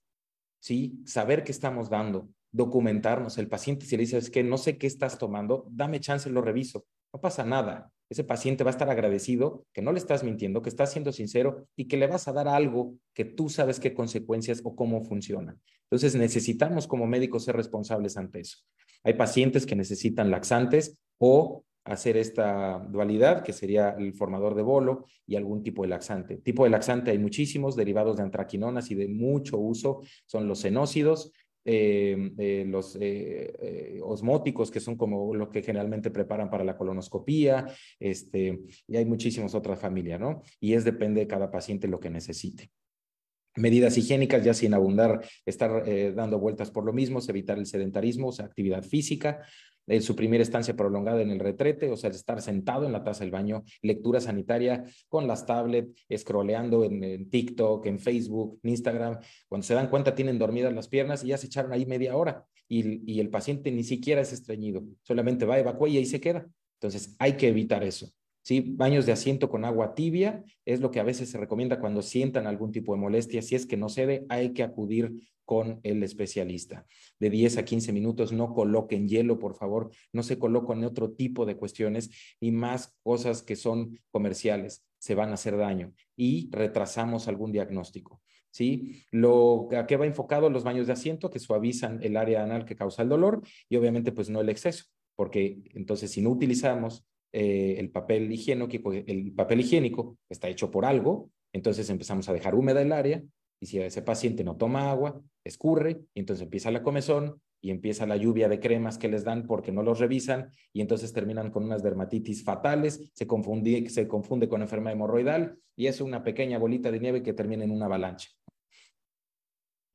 S3: ¿sí? Saber qué estamos dando, documentarnos. El paciente si le dice, es que no sé qué estás tomando, dame chance, lo reviso. No pasa nada. Ese paciente va a estar agradecido que no le estás mintiendo, que estás siendo sincero y que le vas a dar algo que tú sabes qué consecuencias o cómo funciona. Entonces necesitamos como médicos ser responsables ante eso. Hay pacientes que necesitan laxantes o hacer esta dualidad, que sería el formador de bolo y algún tipo de laxante. Tipo de laxante hay muchísimos derivados de antraquinonas y de mucho uso, son los cenócidos, eh, eh, los eh, osmóticos, que son como lo que generalmente preparan para la colonoscopía, este, y hay muchísimas otras familias, ¿no? Y es depende de cada paciente lo que necesite. Medidas higiénicas, ya sin abundar, estar dando vueltas por lo mismo, evitar el sedentarismo, o sea, actividad física, en su primera estancia prolongada en el retrete, o sea, estar sentado en la taza del baño, lectura sanitaria con las tablets, scrolleando en, TikTok, en Facebook, en Instagram. Cuando se dan cuenta, tienen dormidas las piernas y ya se echaron ahí media hora y, y el paciente ni siquiera es estreñido, solamente va, evacúa y ahí se queda. Entonces, hay que evitar eso. ¿Sí? Baños de asiento con agua tibia es lo que a veces se recomienda cuando sientan algún tipo de molestia. Si es que no cede, hay que acudir con el especialista. De 10 a 15 minutos, no coloquen hielo, por favor, no se coloquen otro tipo de cuestiones y más cosas que son comerciales, se van a hacer daño y retrasamos algún diagnóstico. ¿Sí? Lo, ¿A qué va enfocado los baños de asiento? Que suavizan el área anal que causa el dolor y obviamente pues no el exceso. porque entonces si no utilizamos eh, el papel higiénico, el papel higiénico está hecho por algo, entonces empezamos a dejar húmeda el área y si ese paciente no toma agua, escurre y entonces empieza la comezón y empieza la lluvia de cremas que les dan porque no los revisan y entonces terminan con unas dermatitis fatales, se confunde, se confunde con enfermedad hemorroidal y es una pequeña bolita de nieve que termina en una avalancha.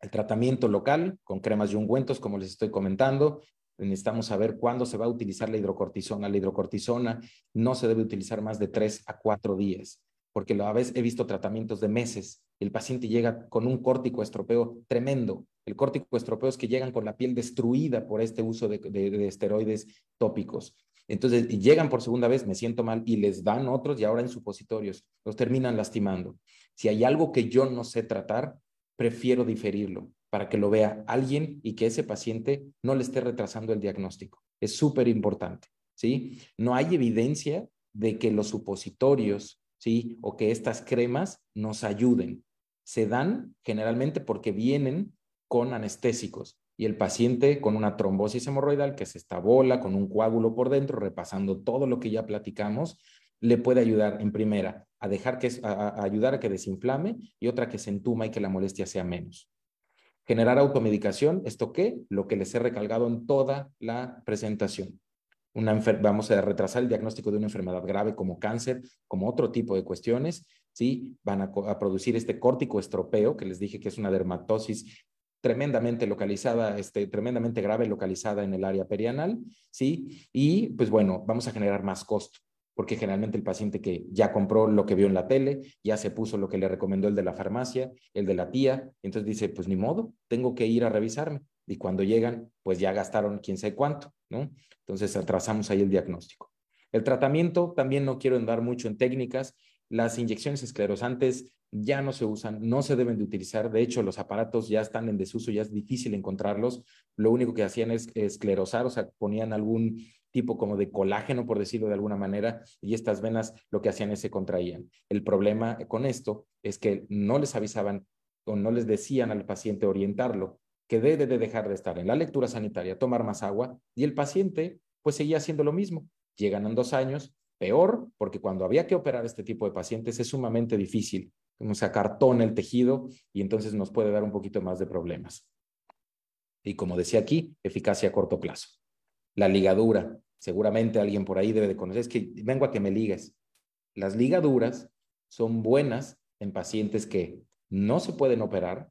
S3: El tratamiento local con cremas y ungüentos, como les estoy comentando, necesitamos saber cuándo se va a utilizar la hidrocortisona. La hidrocortisona no se debe utilizar más de tres a cuatro días, porque a veces he visto tratamientos de meses. El paciente llega con un córtico estropeo tremendo. El córtico estropeo es que llegan con la piel destruida por este uso de, de esteroides tópicos. Entonces, llegan por segunda vez, me siento mal, y les dan otros y ahora en supositorios. Los terminan lastimando. Si hay algo que yo no sé tratar, prefiero diferirlo para que lo vea alguien y que ese paciente no le esté retrasando el diagnóstico. Es súper importante, ¿sí? No hay evidencia de que los supositorios, ¿sí? O que estas cremas nos ayuden. Se dan generalmente porque vienen con anestésicos y el paciente con una trombosis hemorroidal que esta bola con un coágulo por dentro, repasando todo lo que ya platicamos, le puede ayudar en primera a dejar que a, ayudar a que desinflame y otra que se entuma y que la molestia sea menos. Generar automedicación, ¿esto qué? Lo que les he recalgado en toda la presentación. Vamos a retrasar el diagnóstico de una enfermedad grave como cáncer, como otro tipo de cuestiones, ¿sí? Van a, a producir este córtico estropeo, que les dije que es una dermatosis tremendamente localizada, este, tremendamente grave localizada en el área perianal, ¿sí? Y pues bueno, vamos a generar más costo porque generalmente el paciente que ya compró lo que vio en la tele, ya se puso lo que le recomendó el de la farmacia, el de la tía, entonces dice, pues ni modo, tengo que ir a revisarme. Y cuando llegan, pues ya gastaron quién sabe cuánto, ¿no? Entonces atrasamos ahí el diagnóstico. El tratamiento, también no quiero andar mucho en técnicas, las inyecciones esclerosantes ya no se usan, no se deben de utilizar, de hecho los aparatos ya están en desuso, ya es difícil encontrarlos, lo único que hacían es esclerosar, o sea, ponían algún tipo como de colágeno, por decirlo de alguna manera, y estas venas lo que hacían es se contraían. El problema con esto es que no les avisaban o no les decían al paciente orientarlo que debe de dejar de estar en la lectura sanitaria, tomar más agua, y el paciente pues seguía haciendo lo mismo. Llegan en dos años, peor, porque cuando había que operar este tipo de pacientes es sumamente difícil, como se acartona el tejido y entonces nos puede dar un poquito más de problemas. Y como decía aquí, eficacia a corto plazo. La ligadura, seguramente alguien por ahí debe de conocer, es que vengo a que me ligues. Las ligaduras son buenas en pacientes que no se pueden operar,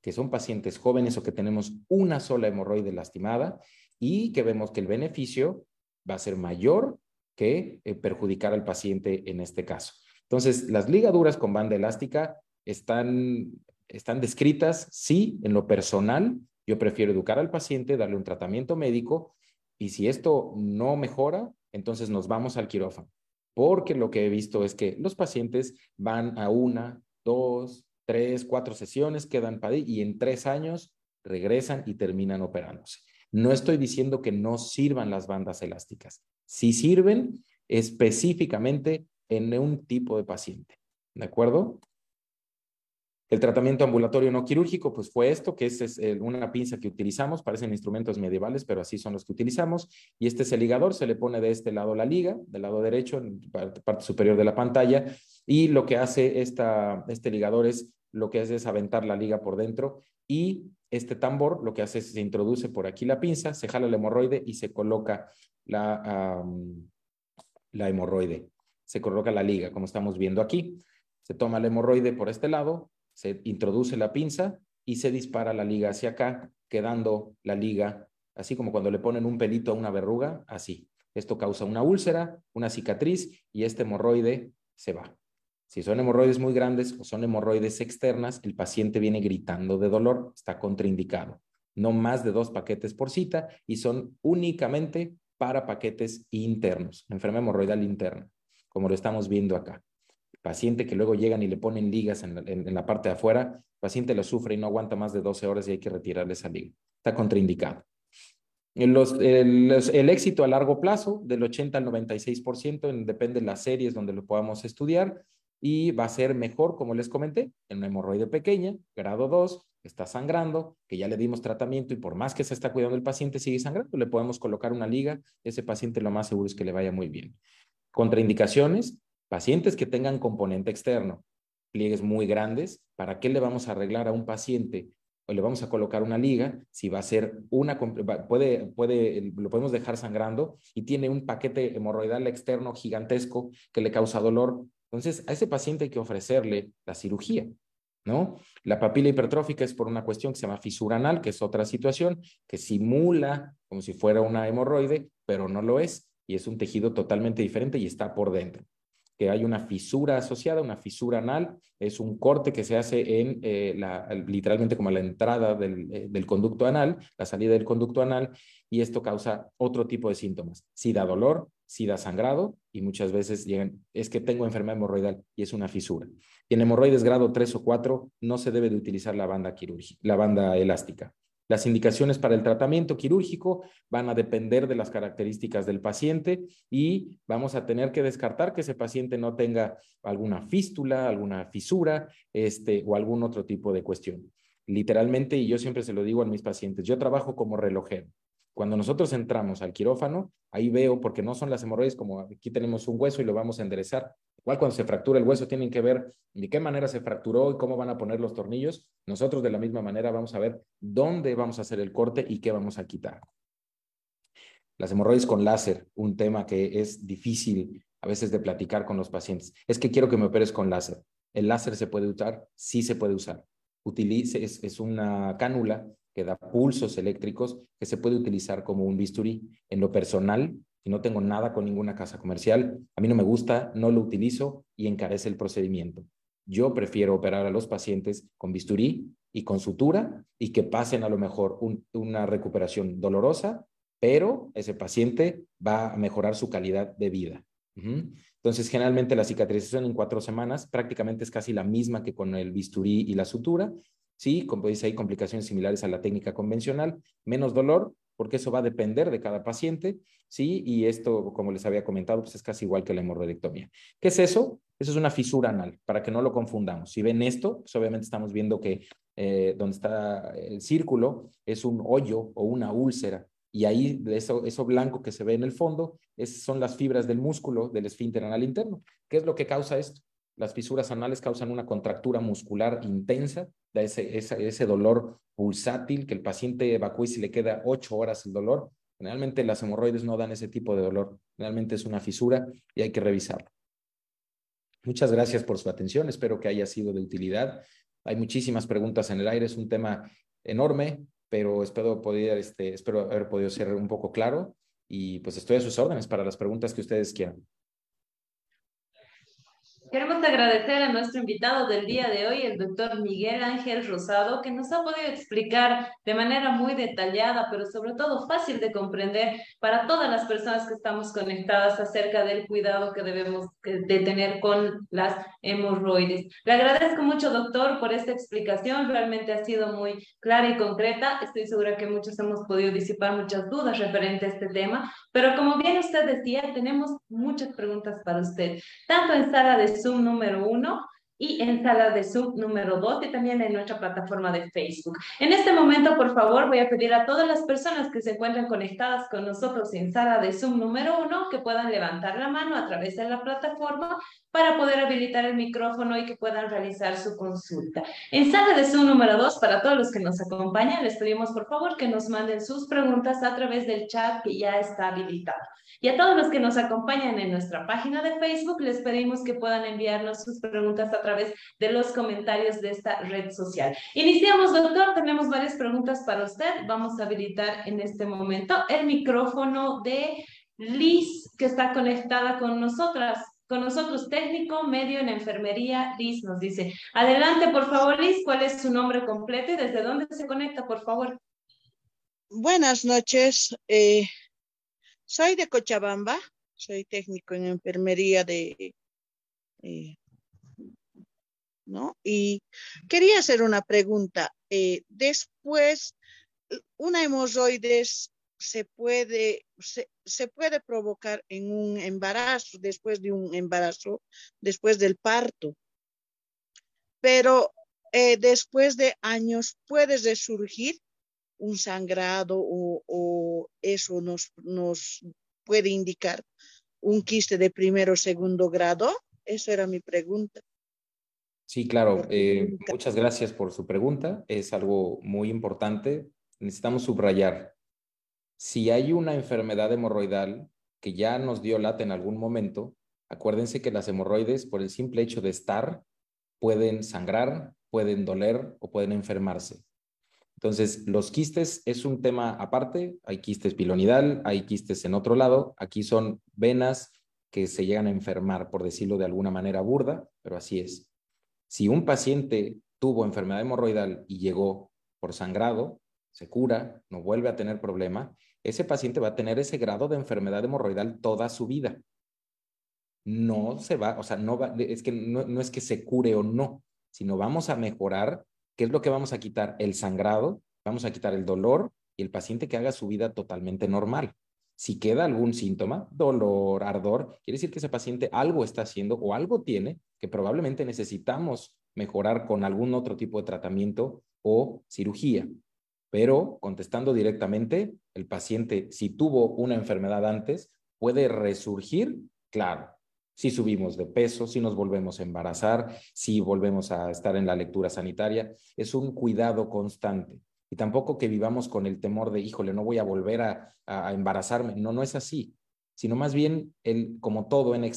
S3: que son pacientes jóvenes o que tenemos una sola hemorroide lastimada y que vemos que el beneficio va a ser mayor que eh, perjudicar al paciente en este caso. Entonces, las ligaduras con banda elástica están, están descritas, sí, en lo personal. Yo prefiero educar al paciente, darle un tratamiento médico y si esto no mejora, entonces nos vamos al quirófano. Porque lo que he visto es que los pacientes van a una, dos, tres, cuatro sesiones, quedan para y en tres años regresan y terminan operándose. No estoy diciendo que no sirvan las bandas elásticas. Sí sirven específicamente en un tipo de paciente. ¿De acuerdo? El tratamiento ambulatorio no quirúrgico, pues fue esto, que es, una pinza que utilizamos, parecen instrumentos medievales, pero así son los que utilizamos. Y este es el ligador, se le pone de este lado la liga, del lado derecho, en parte, superior de la pantalla, y lo que hace esta, este ligador es, lo que hace es aventar la liga por dentro, y este tambor lo que hace es se introduce por aquí la pinza, se jala el hemorroide y se coloca la, la hemorroide, se coloca la liga, como estamos viendo aquí. Se toma el hemorroide por este lado, se introduce la pinza y se dispara la liga hacia acá, quedando la liga, así como cuando le ponen un pelito a una verruga, así. Esto causa una úlcera, una cicatriz y este hemorroide se va. Si son hemorroides muy grandes o son hemorroides externas, el paciente viene gritando de dolor, está contraindicado. No más de dos paquetes por cita y son únicamente para paquetes internos, enfermedad hemorroidal interna, como lo estamos viendo acá paciente que luego llegan y le ponen ligas en la, parte de afuera, el paciente lo sufre y no aguanta más de 12 horas y hay que retirarle esa liga. Está contraindicado. el, éxito a largo plazo, del 80 al 96%, depende de las series donde lo podamos estudiar, y va a ser mejor, como les comenté, en una hemorroide pequeña, grado 2, está sangrando, que ya le dimos tratamiento y por más que se está cuidando el paciente sigue sangrando, le podemos colocar una liga, ese paciente lo más seguro es que le vaya muy bien. Contraindicaciones, pacientes que tengan componente externo, pliegues muy grandes, ¿para qué le vamos a arreglar a un paciente o le vamos a colocar una liga, si va a ser una, puede, puede, lo podemos dejar sangrando y tiene un paquete hemorroidal externo gigantesco que le causa dolor. Entonces, a ese paciente hay que ofrecerle la cirugía, ¿no? La papila hipertrófica es por una cuestión que se llama fisura anal, que es otra situación, que simula como si fuera una hemorroide, pero no lo es, y es un tejido totalmente diferente y está por dentro que hay una fisura asociada, una fisura anal, es un corte que se hace en eh, literalmente como la entrada del, eh, del, conducto anal, la salida del conducto anal, y esto causa otro tipo de síntomas. Sí da dolor, sí da sangrado, y muchas veces llegan, es que tengo enfermedad hemorroidal y es una fisura. Y en hemorroides grado 3 o 4 no se debe de utilizar la banda quirúrgica, la banda elástica. Las indicaciones para el tratamiento quirúrgico van a depender de las características del paciente y vamos a tener que descartar que ese paciente no tenga alguna fístula, alguna fisura este, o algún otro tipo de cuestión. Literalmente, y yo siempre se lo digo a mis pacientes, yo trabajo como relojero. Cuando nosotros entramos al quirófano, ahí veo, porque no son las hemorroides como aquí tenemos un hueso y lo vamos a enderezar. Igual cuando se fractura el hueso tienen que ver de qué manera se fracturó y cómo van a poner los tornillos. Nosotros de la misma manera vamos a ver dónde vamos a hacer el corte y qué vamos a quitar. Las hemorroides con láser, un tema que es difícil a veces de platicar con los pacientes. Es que quiero que me operes con láser. ¿El láser se puede usar? Sí se puede usar. Utilice, es, es una cánula que da pulsos eléctricos que se puede utilizar como un bisturí. En lo personal, y no tengo nada con ninguna casa comercial, a mí no me gusta, no lo utilizo y encarece el procedimiento. Yo prefiero operar a los pacientes con bisturí y con sutura y que pasen a lo mejor una recuperación dolorosa, pero ese paciente va a mejorar su calidad de vida. Entonces, generalmente la cicatrización en cuatro semanas prácticamente es casi la misma que con el bisturí y la sutura, Sí, como dice, hay complicaciones similares a la técnica convencional, menos dolor, porque eso va a depender de cada paciente, ¿sí? Y esto, como les había comentado, pues es casi igual que la hemorroidectomía. ¿Qué es eso? Eso es una fisura anal, para que no lo confundamos. Si ven esto, pues obviamente estamos viendo que eh, donde está el círculo es un hoyo o una úlcera, y ahí eso, eso blanco que se ve en el fondo son las fibras del músculo del esfínter anal interno. ¿Qué es lo que causa esto? Las fisuras anales causan una contractura muscular intensa, da ese, ese, dolor pulsátil que el paciente evacúa y se le queda ocho horas el dolor. Generalmente las hemorroides no dan ese tipo de dolor. Realmente es una fisura y hay que revisarlo. Muchas gracias por su atención. Espero que haya sido de utilidad. Hay muchísimas preguntas en el aire. Es un tema enorme, pero espero, poder, este, espero haber podido ser un poco claro. Y pues estoy a sus órdenes para las preguntas que ustedes quieran.
S1: Queremos agradecer a nuestro invitado del día de hoy, el doctor Miguel Ángel Rosado, que nos ha podido explicar de manera muy detallada, pero sobre todo fácil de comprender para todas las personas que estamos conectadas acerca del cuidado que debemos de tener con las hemorroides. Le agradezco mucho, doctor, por esta explicación. Realmente ha sido muy clara y concreta. Estoy segura que muchos hemos podido disipar muchas dudas referente a este tema, pero como bien usted decía, tenemos muchas preguntas para usted, tanto en sala de Zoom número uno y en sala de Zoom número 2 y también en nuestra plataforma de Facebook. En este momento, por favor, voy a pedir a todas las personas que se encuentran conectadas con nosotros en sala de Zoom número 1 que puedan levantar la mano a través de la plataforma para poder habilitar el micrófono y que puedan realizar su consulta. En sala de Zoom número 2, para todos los que nos acompañan, les pedimos por favor que nos manden sus preguntas a través del chat que ya está habilitado. Y a todos los que nos acompañan en nuestra página de Facebook, les pedimos que puedan enviarnos sus preguntas a través de los comentarios de esta red social. Iniciamos, doctor. Tenemos varias preguntas para usted. Vamos a habilitar en este momento el micrófono de Liz, que está conectada con nosotras. Con nosotros, técnico medio en enfermería, Liz nos dice. Adelante, por favor, Liz, ¿cuál es su nombre completo y desde dónde se conecta, por favor?
S4: Buenas noches. Eh, soy de Cochabamba, soy técnico en enfermería de, eh, ¿no? Y quería hacer una pregunta. Eh, después, una hemorroides se puede, se, puede provocar en un embarazo, después de un embarazo, después del parto. Pero eh, después de años puede resurgir un sangrado o, o, eso nos, nos puede indicar un quiste de primero o segundo grado. Eso era mi pregunta.
S3: Sí, claro. Eh, muchas gracias por su pregunta. Es algo muy importante. Necesitamos subrayar si hay una enfermedad hemorroidal que ya nos dio lata en algún momento, acuérdense que las hemorroides, por el simple hecho de estar, pueden sangrar, pueden doler o pueden enfermarse. Entonces, los quistes es un tema aparte. Hay quistes pilonidal, hay quistes en otro lado. Aquí son venas que se llegan a enfermar, por decirlo de alguna manera burda, pero así es. Si un paciente tuvo enfermedad hemorroidal y llegó por sangrado, se cura, no vuelve a tener problema, ese paciente va a tener ese grado de enfermedad hemorroidal toda su vida. No se va, o sea, no va, es que no, es que se cure o no, sino vamos a mejorar. ¿Qué es lo que vamos a quitar? El sangrado, vamos a quitar el dolor y el paciente que haga su vida totalmente normal. Si queda algún síntoma, dolor, ardor, quiere decir que ese paciente algo está haciendo o algo tiene que probablemente necesitamos mejorar con algún otro tipo de tratamiento o cirugía. Pero contestando directamente, el paciente, si tuvo una enfermedad antes, puede resurgir, claro, si subimos de peso, si nos volvemos a embarazar, si volvemos a estar en la lectura sanitaria, es un cuidado constante. Y tampoco que vivamos con el temor de, híjole, no voy a volver a, embarazarme. No, no es así, sino más bien, el, como todo, en, eh,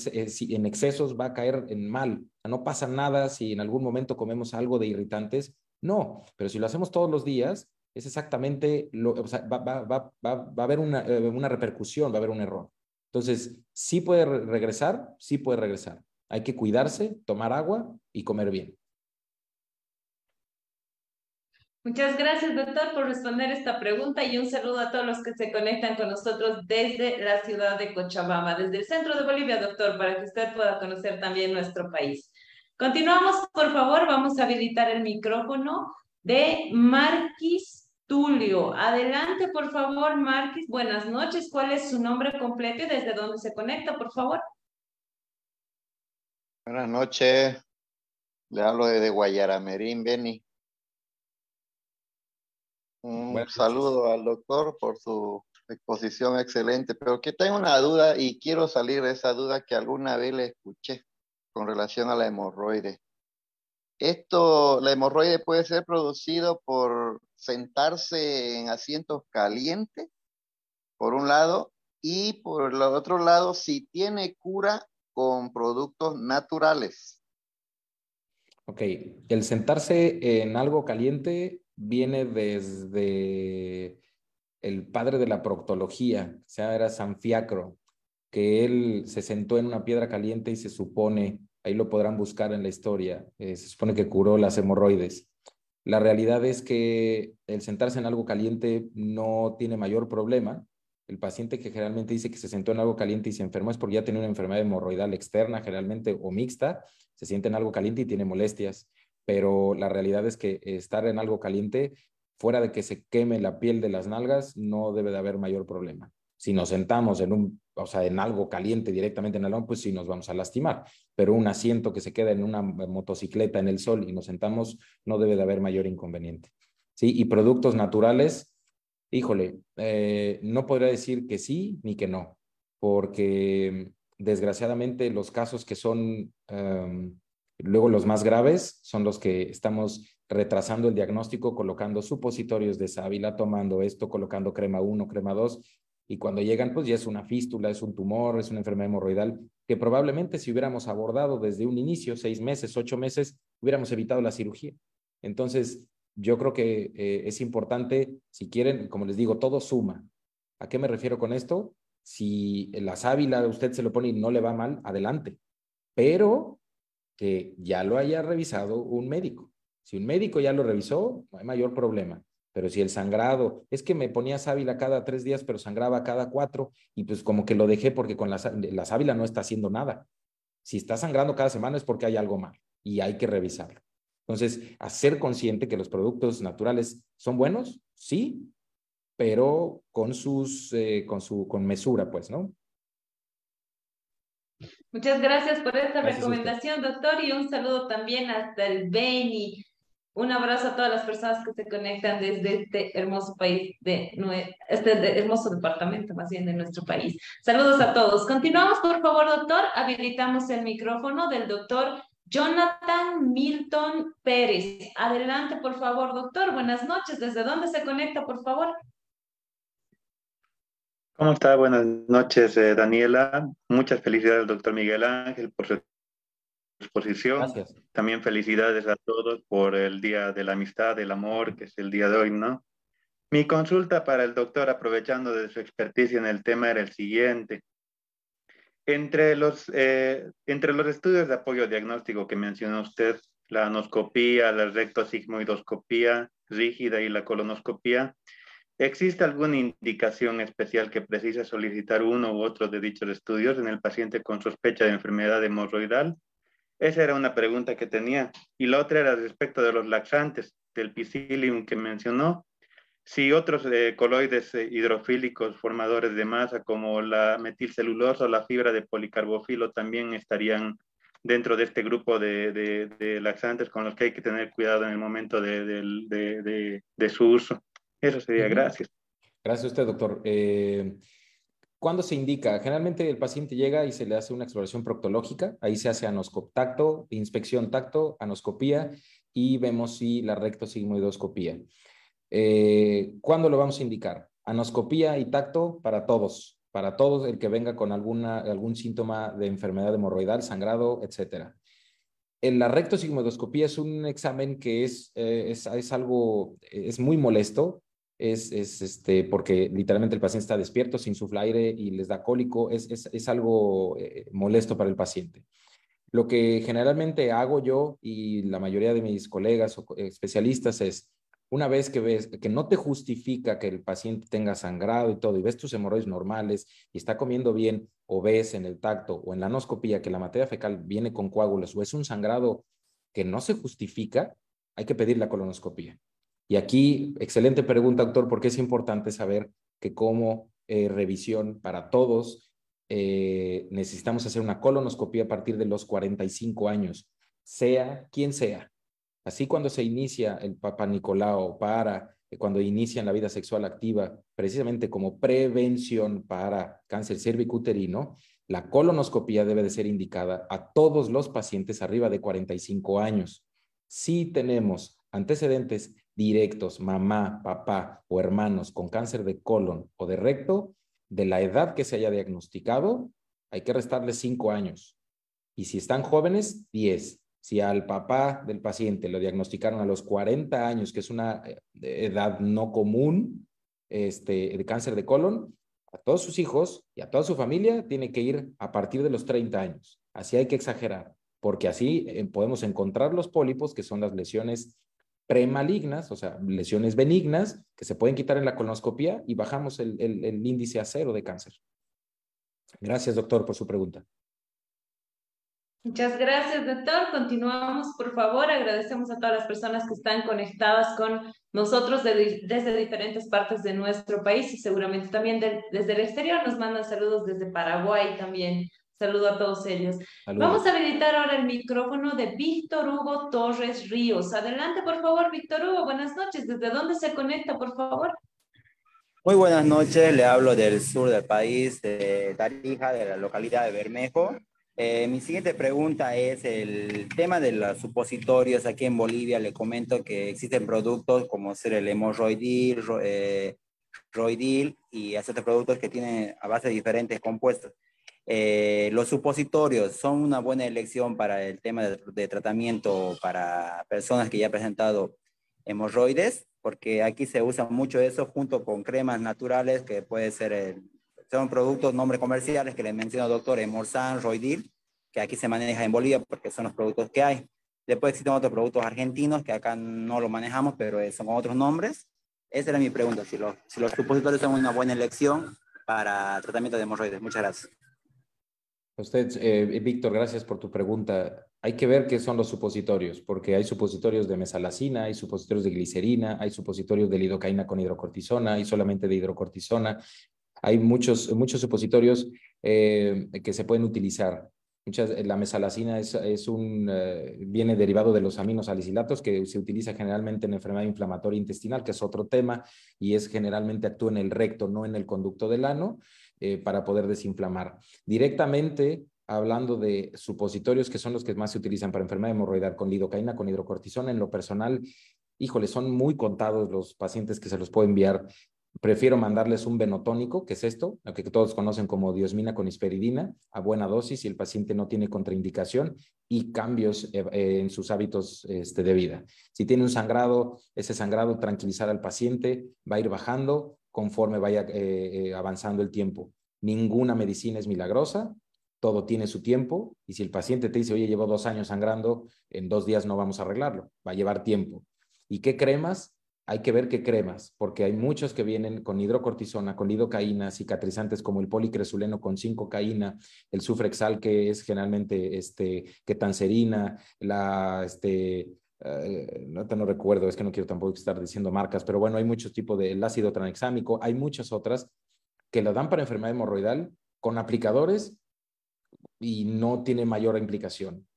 S3: en excesos va a caer en mal. No pasa nada si en algún momento comemos algo de irritantes, no, pero si lo hacemos todos los días, es exactamente lo, o va, va, va, va, a haber una, eh, una repercusión, va a haber un error. Entonces, sí puede regresar, sí puede regresar. Hay que cuidarse, tomar agua y comer bien.
S1: Muchas gracias, doctor, por responder esta pregunta y un saludo a todos los que se conectan con nosotros desde la ciudad de Cochabamba, desde el centro de Bolivia, doctor, para que usted pueda conocer también nuestro país. Continuamos, por favor, vamos a habilitar el micrófono de Marquis Tulio. Adelante, por favor, Marquis. Buenas noches. ¿Cuál es su nombre completo y desde dónde se conecta, por favor?
S5: Buenas noches. Le hablo desde Guayaramerín, Beni. Un saludo al doctor por su exposición excelente, pero que tengo una duda y quiero salir de esa duda que alguna vez le escuché con relación a la hemorroide. Esto, la hemorroide puede ser producido por sentarse en asientos calientes, por un lado, y por el otro lado, si tiene cura con productos naturales.
S3: Ok, el sentarse en algo caliente viene desde el padre de la proctología, o sea, era Sanfiacro, que él se sentó en una piedra caliente y se supone ahí lo podrán buscar en la historia, eh, se supone que curó las hemorroides. La realidad es que el sentarse en algo caliente no tiene mayor problema. El paciente que generalmente dice que se sentó en algo caliente y se enfermó es porque ya tiene una enfermedad hemorroidal externa, generalmente o mixta, se siente en algo caliente y tiene molestias. Pero la realidad es que estar en algo caliente, fuera de que se queme la piel de las nalgas, no debe de haber mayor problema. Si nos sentamos en un, o sea, en algo caliente directamente en el lón, pues sí nos vamos a lastimar. Pero un asiento que se queda en una motocicleta en el sol y nos sentamos, no debe de haber mayor inconveniente. Sí, y productos naturales, híjole, eh, no podría decir que sí ni que no, porque desgraciadamente los casos que son em, luego los más graves son los que estamos retrasando el diagnóstico, colocando supositorios de sábila, tomando esto, colocando crema 1, crema 2 y cuando llegan, pues ya es una fístula, es un tumor, es una enfermedad hemorroidal, que probablemente si hubiéramos abordado desde un inicio, seis meses, ocho meses, hubiéramos evitado la cirugía. Entonces, yo creo que eh, es importante, si quieren, como les digo, todo suma. ¿A qué me refiero con esto? Si la sábila usted se lo pone y no le va mal, adelante. Pero que ya lo haya revisado un médico. Si un médico ya lo revisó, no hay mayor problema. Pero si el sangrado, es que me ponía sábila cada tres días, pero sangraba cada cuatro, y pues como que lo dejé porque con la, la sábila no está haciendo nada. Si está sangrando cada semana es porque hay algo mal y hay que revisarlo. Entonces, hacer consciente que los productos naturales son buenos, sí, pero con sus, eh, con su, con mesura, pues, ¿no?
S1: Muchas gracias por esta recomendación, doctor, y un saludo también hasta el Beni. Un abrazo a todas las personas que se conectan desde este hermoso país, de este hermoso departamento más bien de nuestro país. Saludos a todos. Continuamos, por favor, doctor. Habilitamos el micrófono del doctor Jonathan Milton Pérez. Adelante, por favor, doctor. Buenas noches. ¿Desde dónde se conecta, por favor?
S6: ¿Cómo está? Buenas noches, eh, Daniela. Muchas felicidades, doctor Miguel Ángel, por su exposición. Gracias. También felicidades a todos por el Día de la Amistad, del Amor, que es el día de hoy, ¿no? Mi consulta para el doctor, aprovechando de su experticia en el tema, era el siguiente. Entre los, eh, entre los estudios de apoyo diagnóstico que mencionó usted, la anoscopía, la rectosigmoidoscopía rígida y la colonoscopía, ¿Existe alguna indicación especial que precise solicitar uno u otro de dichos estudios en el paciente con sospecha de enfermedad hemorroidal? Esa era una pregunta que tenía. Y la otra era respecto de los laxantes, del pisilium que mencionó. Si otros eh, coloides eh, hidrofílicos formadores de masa como la metilcelulosa o la fibra de policarbofilo también estarían dentro de este grupo de, laxantes con los que hay que tener cuidado en el momento de su uso. Eso sería, gracias.
S3: Gracias a usted, doctor. Eh, ¿Cuándo se indica? Generalmente el paciente llega y se le hace una exploración proctológica, ahí se hace tacto, inspección tacto, anoscopía y vemos si la rectosigmoidoscopía. Eh, ¿Cuándo lo vamos a indicar? Anoscopía y tacto para todos, para todos el que venga con alguna, algún síntoma de enfermedad hemorroidal, sangrado, etcétera. La rectosigmoidoscopía es un examen que es, eh, es, es, algo, es muy molesto, es, este, porque literalmente el paciente está despierto, sin insufla aire y les da cólico, es, es, algo eh, molesto para el paciente. Lo que generalmente hago yo y la mayoría de mis colegas o especialistas es, una vez que ves que no te justifica que el paciente tenga sangrado y todo, y ves tus hemorroides normales y está comiendo bien, o ves en el tacto o en la anoscopía que la materia fecal viene con coágulos o es un sangrado que no se justifica, hay que pedir la colonoscopía. Y aquí, excelente pregunta, doctor, porque es importante saber que como eh, revisión para todos, eh, necesitamos hacer una colonoscopia a partir de los 45 años, sea quien sea. Así cuando se inicia el Papa Nicolau para, eh, cuando inician la vida sexual activa, precisamente como prevención para cáncer cervicuterino, la colonoscopia debe de ser indicada a todos los pacientes arriba de 45 años. Si tenemos antecedentes directos, mamá, papá o hermanos con cáncer de colon o de recto, de la edad que se haya diagnosticado, hay que restarle cinco años. Y si están jóvenes, 10. Si al papá del paciente lo diagnosticaron a los 40 años, que es una eh, edad no común este, de cáncer de colon, a todos sus hijos y a toda su familia tiene que ir a partir de los 30 años. Así hay que exagerar, porque así eh, podemos encontrar los pólipos, que son las lesiones premalignas, o sea, lesiones benignas que se pueden quitar en la colonoscopia y bajamos el, índice a cero de cáncer. Gracias, doctor, por su pregunta.
S1: Muchas gracias, doctor. Continuamos, por favor. Agradecemos a todas las personas que están conectadas con nosotros desde diferentes partes de nuestro país y seguramente también desde el exterior. Nos mandan saludos desde Paraguay también. Saludo a todos ellos. Vamos a habilitar ahora el micrófono de Víctor Hugo Torres Ríos. Adelante, por favor, Víctor Hugo. Buenas noches. ¿Desde dónde se conecta, por favor?
S7: Muy buenas noches. Le hablo del sur del país, de Tarija, de la localidad de Bermejo. Eh, mi siguiente pregunta es el tema de los supositorios. Aquí en Bolivia le comento que existen productos como ser el hemorroidil, eh, roidil y otros productos que tienen a base de diferentes compuestos. Eh, los supositorios son una buena elección para el tema de, tratamiento para personas que ya han presentado hemorroides, porque aquí se usa mucho eso junto con cremas naturales que puede ser, son productos, nombres comerciales que le menciono doctor, Hemorsan, Roidil, que aquí se maneja en Bolivia porque son los productos que hay. Después existen otros productos argentinos que acá no lo manejamos, pero son con otros nombres. Esa era mi pregunta, si los, si los supositorios son una buena elección para tratamiento de hemorroides. Muchas gracias.
S3: Usted, eh, Víctor, gracias por tu pregunta. hay que ver qué son los supositorios, porque hay supositorios de mesalacina, hay supositorios de glicerina, hay supositorios de lidocaína con hidrocortisona, hay solamente de hidrocortisona. Hay muchos, muchos supositorios eh, que se pueden utilizar. Muchas, la mesalacina es, es un, eh, viene derivado de los aminos salicilatos que se utiliza generalmente en enfermedad inflamatoria intestinal, que es otro tema, y es generalmente actúa en el recto, no en el conducto del ano, eh, para poder desinflamar. Directamente hablando de supositorios que son los que más se utilizan para enfermedad hemorroidal con lidocaína, con hidrocortisona. En lo personal, híjole, son muy contados los pacientes que se los puedo enviar. Prefiero mandarles un venotónico, que es esto, lo que todos conocen como diosmina con hisperidina, a buena dosis si el paciente no tiene contraindicación y cambios eh, eh, en sus hábitos este, de vida. Si tiene un sangrado, ese sangrado tranquilizar al paciente, va a ir bajando conforme vaya eh, avanzando el tiempo. Ninguna medicina es milagrosa, todo tiene su tiempo y si el paciente te dice, oye, llevo dos años sangrando, en dos días no vamos a arreglarlo, va a llevar tiempo. ¿Y qué cremas? Hay que ver qué cremas, porque hay muchos que vienen con hidrocortisona, con lidocaína, cicatrizantes como el policresuleno con 5-caína, el sufrexal que es generalmente este, ketanserina, la, este, eh, no no recuerdo, es que no quiero tampoco estar diciendo marcas, pero bueno, hay muchos tipos de ácido tranexámico, hay muchas otras que lo dan para enfermedad hemorroidal con aplicadores y no tiene mayor implicación.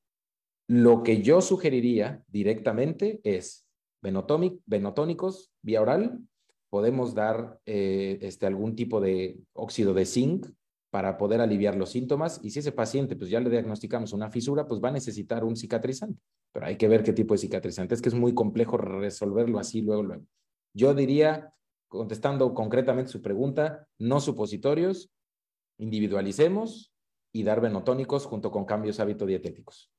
S3: Lo que yo sugeriría directamente es venotónicos vía oral. Podemos dar eh, este, algún tipo de óxido de zinc para poder aliviar los síntomas. Y si ese paciente, pues ya le diagnosticamos una fisura, pues va a necesitar un cicatrizante. Pero hay que ver qué tipo de cicatrizante. Es que es muy complejo resolverlo así luego, luego. Yo diría, contestando concretamente su pregunta, no supositorios, individualicemos, y dar venotónicos junto con cambios hábito-dietéticos.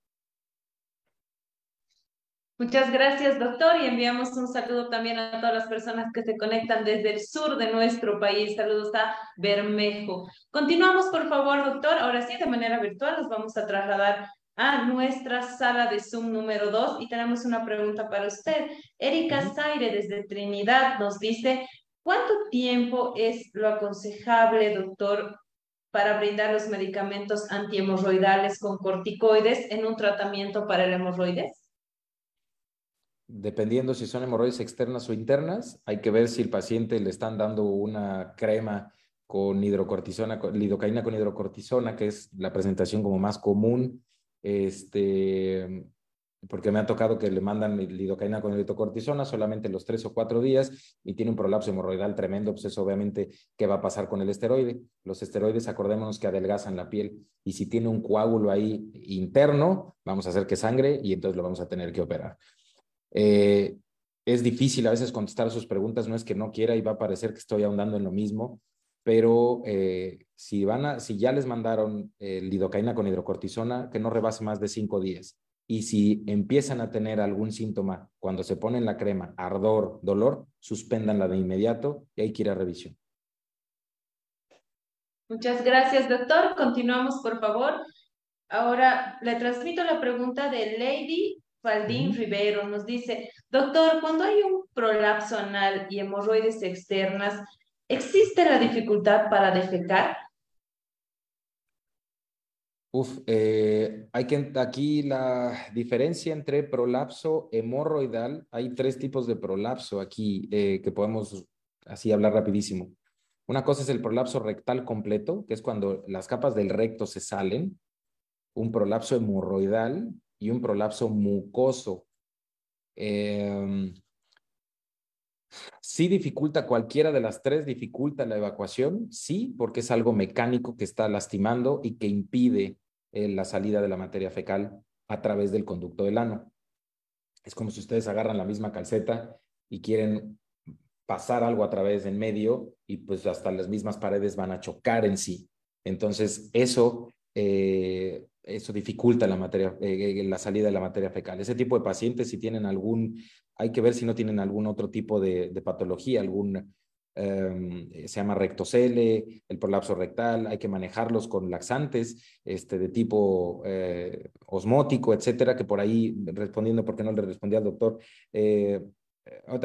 S1: Muchas gracias, doctor, y enviamos un saludo también a todas las personas que se conectan desde el sur de nuestro país. Saludos a Bermejo. Continuamos, por favor, doctor. Ahora sí, de manera virtual, nos vamos a trasladar a nuestra sala de Zoom número 2 y tenemos una pregunta para usted. Erika Zaire, desde Trinidad, nos dice, ¿cuánto tiempo es lo aconsejable, doctor, para brindar los medicamentos antihemorroidales con corticoides en un tratamiento para el hemorroides?
S3: Dependiendo si son hemorroides externas o internas, hay que ver si el paciente le están dando una crema con hidrocortisona, lidocaína con hidrocortisona, que es la presentación como más común, este, porque me ha tocado que le mandan lidocaína con hidrocortisona solamente los tres o cuatro días y tiene un prolapso hemorroidal tremendo, pues eso obviamente, ¿qué va a pasar con el esteroide? Los esteroides, acordémonos que adelgazan la piel y si tiene un coágulo ahí interno, vamos a hacer que sangre y entonces lo vamos a tener que operar. Eh, es difícil a veces contestar sus preguntas, no es que no quiera y va a parecer que estoy ahondando en lo mismo, pero eh, si, van a, si ya les mandaron eh, lidocaína con hidrocortisona, que no rebase más de cinco días y si empiezan a tener algún síntoma cuando se ponen la crema, ardor, dolor, suspendanla de inmediato y hay que ir a revisión.
S1: Muchas gracias, doctor. Continuamos, por favor. Ahora le transmito la pregunta de Lady Faldín Rivero. Nos dice, doctor, cuando hay un prolapso anal y hemorroides externas, ¿existe la dificultad para defecar?
S3: Uf, eh, aquí la diferencia entre prolapso hemorroidal, hay tres tipos de prolapso aquí eh, que podemos así hablar rapidísimo. Una cosa es el prolapso rectal completo, que es cuando las capas del recto se salen, un prolapso hemorroidal y un prolapso mucoso. Em, sí dificulta cualquiera de las tres, dificulta la evacuación, sí, porque es algo mecánico que está lastimando y que impide eh, la salida de la materia fecal a través del conducto del ano. Es como si ustedes agarran la misma calceta y quieren pasar algo a través en medio y pues hasta las mismas paredes van a chocar en sí. Entonces, eso, eh, eso dificulta la, materia, eh, la salida de la materia fecal. Ese tipo de pacientes, si tienen algún, hay que ver si no tienen algún otro tipo de, patología, algún Em, se llama rectocele, el prolapso rectal, hay que manejarlos con laxantes este, de tipo eh, osmótico, etcétera, que por ahí, respondiendo porque no le respondí al doctor, eh,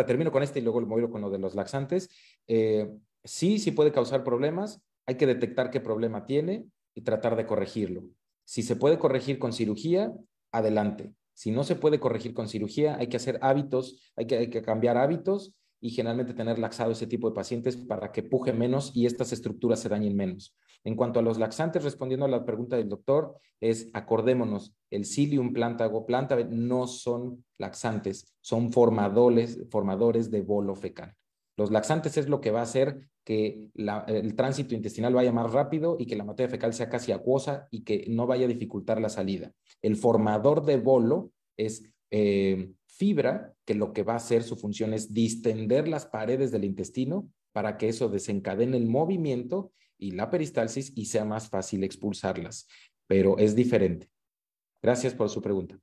S3: termino con este y luego lo con lo de los laxantes. Eh, sí, sí puede causar problemas, hay que detectar qué problema tiene y tratar de corregirlo. Si se puede corregir con cirugía, adelante. Si no se puede corregir con cirugía, hay que hacer hábitos, hay que, cambiar hábitos y generalmente tener laxado ese tipo de pacientes para que puje menos y estas estructuras se dañen menos. En cuanto a los laxantes, respondiendo a la pregunta del doctor, es acordémonos, el psyllium plántago, planta no son laxantes, son formadores, formadores de bolo fecal. Los laxantes es lo que va a hacer que el tránsito intestinal vaya más rápido y que la materia fecal sea casi acuosa y que no vaya a dificultar la salida. El formador de bolo es eh, fibra, que lo que va a hacer su función es distender las paredes del intestino para que eso desencadene el movimiento y la peristalsis y sea más fácil expulsarlas. Pero es diferente. Gracias por su pregunta.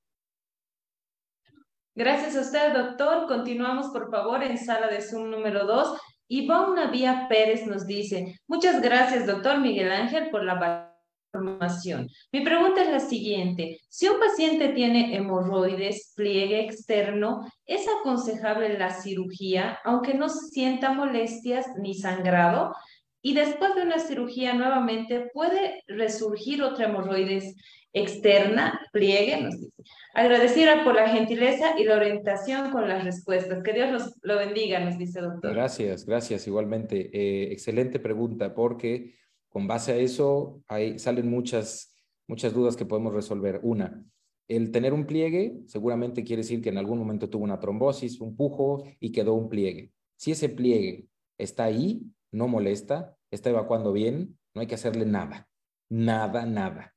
S1: Gracias a usted, doctor. Continuamos, por favor, en sala de Zoom número 2. Ivonne Vía Pérez nos dice, muchas gracias, doctor Miguel Ángel, por la información. Mi pregunta es la siguiente. Si un paciente tiene hemorroides, pliegue externo, ¿es aconsejable la cirugía, aunque no sienta molestias ni sangrado? Y después de una cirugía nuevamente, ¿puede resurgir otra hemorroides externa, pliegue, nos dice. Agradecida por la gentileza y la orientación con las respuestas. Que Dios los, lo bendiga, nos dice doctor.
S3: Gracias, gracias igualmente. Eh, excelente pregunta, porque con base a eso hay, salen muchas, muchas dudas que podemos resolver. Una, el tener un pliegue seguramente quiere decir que en algún momento tuvo una trombosis, un pujo y quedó un pliegue. Si ese pliegue está ahí, no molesta, está evacuando bien, no hay que hacerle nada, nada, nada.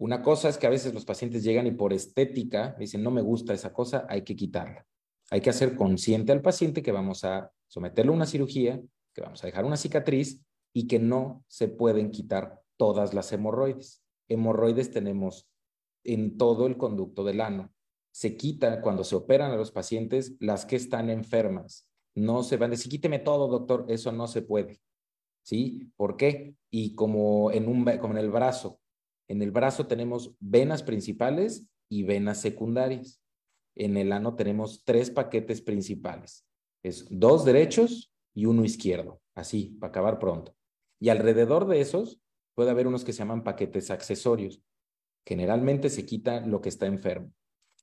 S3: Una cosa es que a veces los pacientes llegan y por estética dicen, no me gusta esa cosa, hay que quitarla. Hay que hacer consciente al paciente que vamos a someterlo a una cirugía, que vamos a dejar una cicatriz y que no se pueden quitar todas las hemorroides. Hemorroides tenemos en todo el conducto del ano. Se quitan cuando se operan a los pacientes las que están enfermas. No se van a decir, quíteme todo, doctor, eso no se puede. ¿Sí? ¿Por qué? Y como en, un, como en el brazo, en el brazo tenemos venas principales y venas secundarias. En el ano tenemos tres paquetes principales. Es dos derechos y uno izquierdo, así, para acabar pronto. Y alrededor de esos puede haber unos que se llaman paquetes accesorios. Generalmente se quita lo que está enfermo.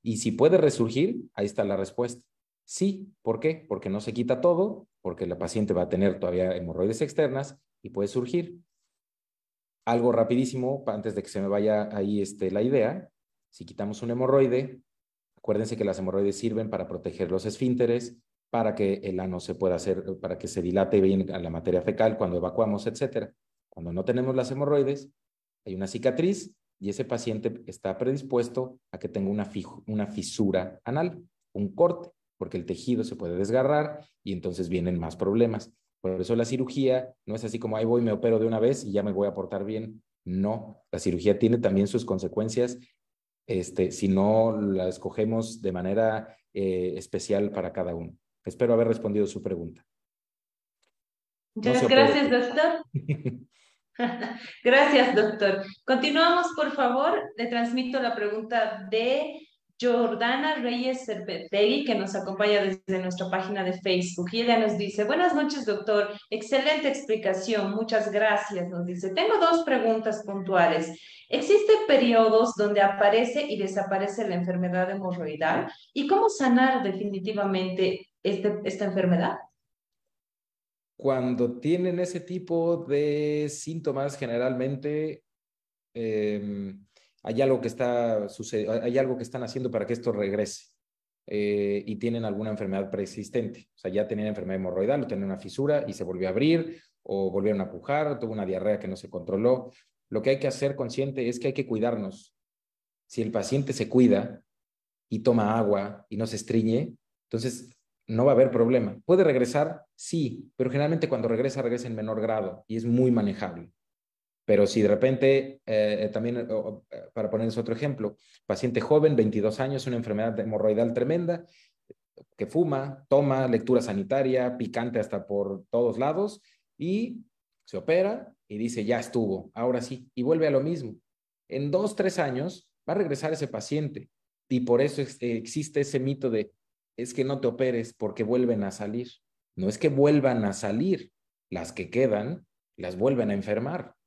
S3: Y si puede resurgir, ahí está la respuesta. Sí, ¿por qué? Porque no se quita todo, porque la paciente va a tener todavía hemorroides externas y puede surgir algo rapidísimo, antes de que se me vaya ahí este, la idea, si quitamos un hemorroide, acuérdense que las hemorroides sirven para proteger los esfínteres, para que el ano se pueda hacer, para que se dilate bien a la materia fecal cuando evacuamos, etcétera. Cuando no tenemos las hemorroides, hay una cicatriz y ese paciente está predispuesto a que tenga una, una fisura anal, un corte, porque el tejido se puede desgarrar y entonces vienen más problemas. Por eso la cirugía no es así como ahí voy, me opero de una vez y ya me voy a portar bien. No, la cirugía tiene también sus consecuencias este, si no la escogemos de manera eh, especial para cada uno. Espero haber respondido su pregunta.
S1: Muchas gracias, doctor. [laughs] gracias, doctor. Continuamos, por favor. Le transmito la pregunta de Jordana Reyes Cervetegui, que nos acompaña desde nuestra página de Facebook. Y ella nos dice, buenas noches, doctor. Excelente explicación. Muchas gracias. Nos dice, tengo dos preguntas puntuales. ¿Existen periodos donde aparece y desaparece la enfermedad hemorroidal? ¿Y cómo sanar definitivamente este, esta enfermedad?
S3: Cuando tienen ese tipo de síntomas, generalmente... Em, hay algo que está hay algo que están haciendo para que esto regrese. Eh, y tienen alguna enfermedad preexistente. O sea, ya tenían enfermedad hemorroidal o tenían una fisura y se volvió a abrir o volvieron a pujar, o tuvo una diarrea que no se controló. Lo que hay que hacer consciente es que hay que cuidarnos. Si el paciente se cuida y toma agua y no se estriñe, entonces no va a haber problema. ¿Puede regresar? Sí, pero generalmente cuando regresa, regresa en menor grado y es muy manejable. Pero si de repente, eh, eh, también, eh, para ponerles otro ejemplo, paciente joven, 22 años, una enfermedad hemorroidal tremenda, que fuma, toma lectura sanitaria, picante hasta por todos lados, y se opera y dice, ya estuvo, ahora sí, y vuelve a lo mismo. En dos, tres años va a regresar ese paciente. Y por eso existe ese mito de, es que no te operes porque vuelven a salir. No es que vuelvan a salir, las que quedan las vuelven a enfermar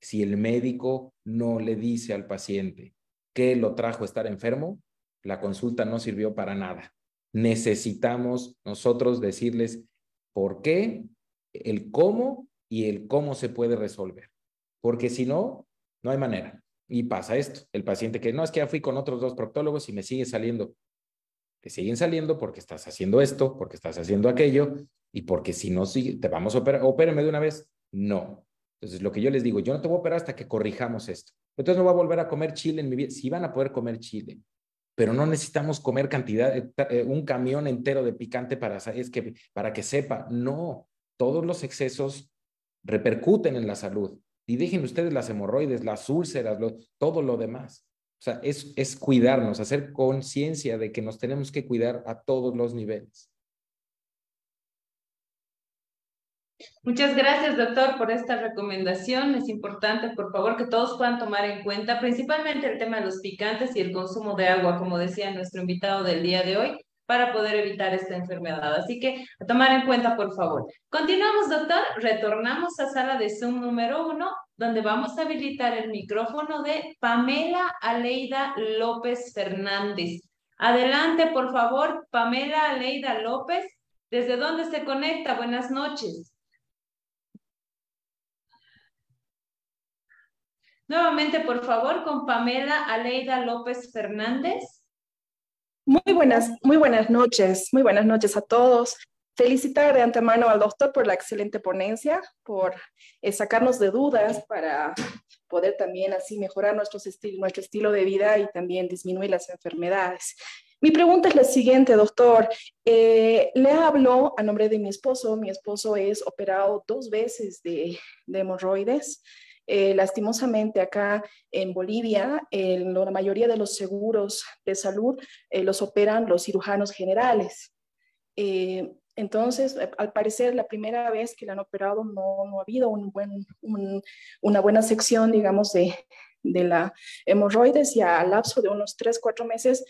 S3: si el médico no le dice al paciente, qué lo trajo a estar enfermo, la consulta no sirvió para nada. Necesitamos nosotros decirles por qué, el cómo y el cómo se puede resolver. Porque si no, no hay manera. Y pasa esto, el paciente que no es que ya fui con otros dos proctólogos y me sigue saliendo. Te siguen saliendo porque estás haciendo esto, porque estás haciendo aquello y porque si no, te vamos a operar, opéreme de una vez. No. Entonces, lo que yo les digo, yo no te voy a operar hasta que corrijamos esto. Entonces no voy a volver a comer chile en mi vida. Si van a poder comer chile, pero no necesitamos comer cantidad, eh, eh, un camión entero de picante para, es que, para que sepa. No, todos los excesos repercuten en la salud. Y dejen ustedes las hemorroides, las úlceras, todo lo demás. O sea, es cuidarnos, hacer conciencia de que nos tenemos que cuidar a todos los niveles.
S1: Muchas gracias, doctor, por esta recomendación. Es importante, por favor, que todos puedan tomar en cuenta principalmente el tema de los picantes y el consumo de agua, como decía nuestro invitado del día de hoy, para poder evitar esta enfermedad. Así que a tomar en cuenta, por favor. Continuamos, doctor. Retornamos a sala de Zoom número uno, donde vamos a habilitar el micrófono de Pamela Aleida López Fernández. Adelante, por favor, Pamela Aleida López. ¿Desde dónde se conecta? Buenas noches. Nuevamente, por favor, con Pamela Aleida López Fernández.
S8: Muy buenas, muy buenas noches, muy buenas noches a todos. Felicitar de antemano al doctor por la excelente ponencia, por eh, sacarnos de dudas para poder también así mejorar nuestro estilo de vida y también disminuir las enfermedades. Mi pregunta es la siguiente, doctor. Eh, le hablo a nombre de mi esposo. Mi esposo es operado dos veces de, de hemorroides. Eh, lastimosamente acá en Bolivia, en la mayoría de los seguros de salud eh, los operan los cirujanos generales. Eh, entonces, al parecer, la primera vez que le han operado no, ha habido una buena sección, digamos, de, la hemorroides y al lapso de unos 3, 4 meses,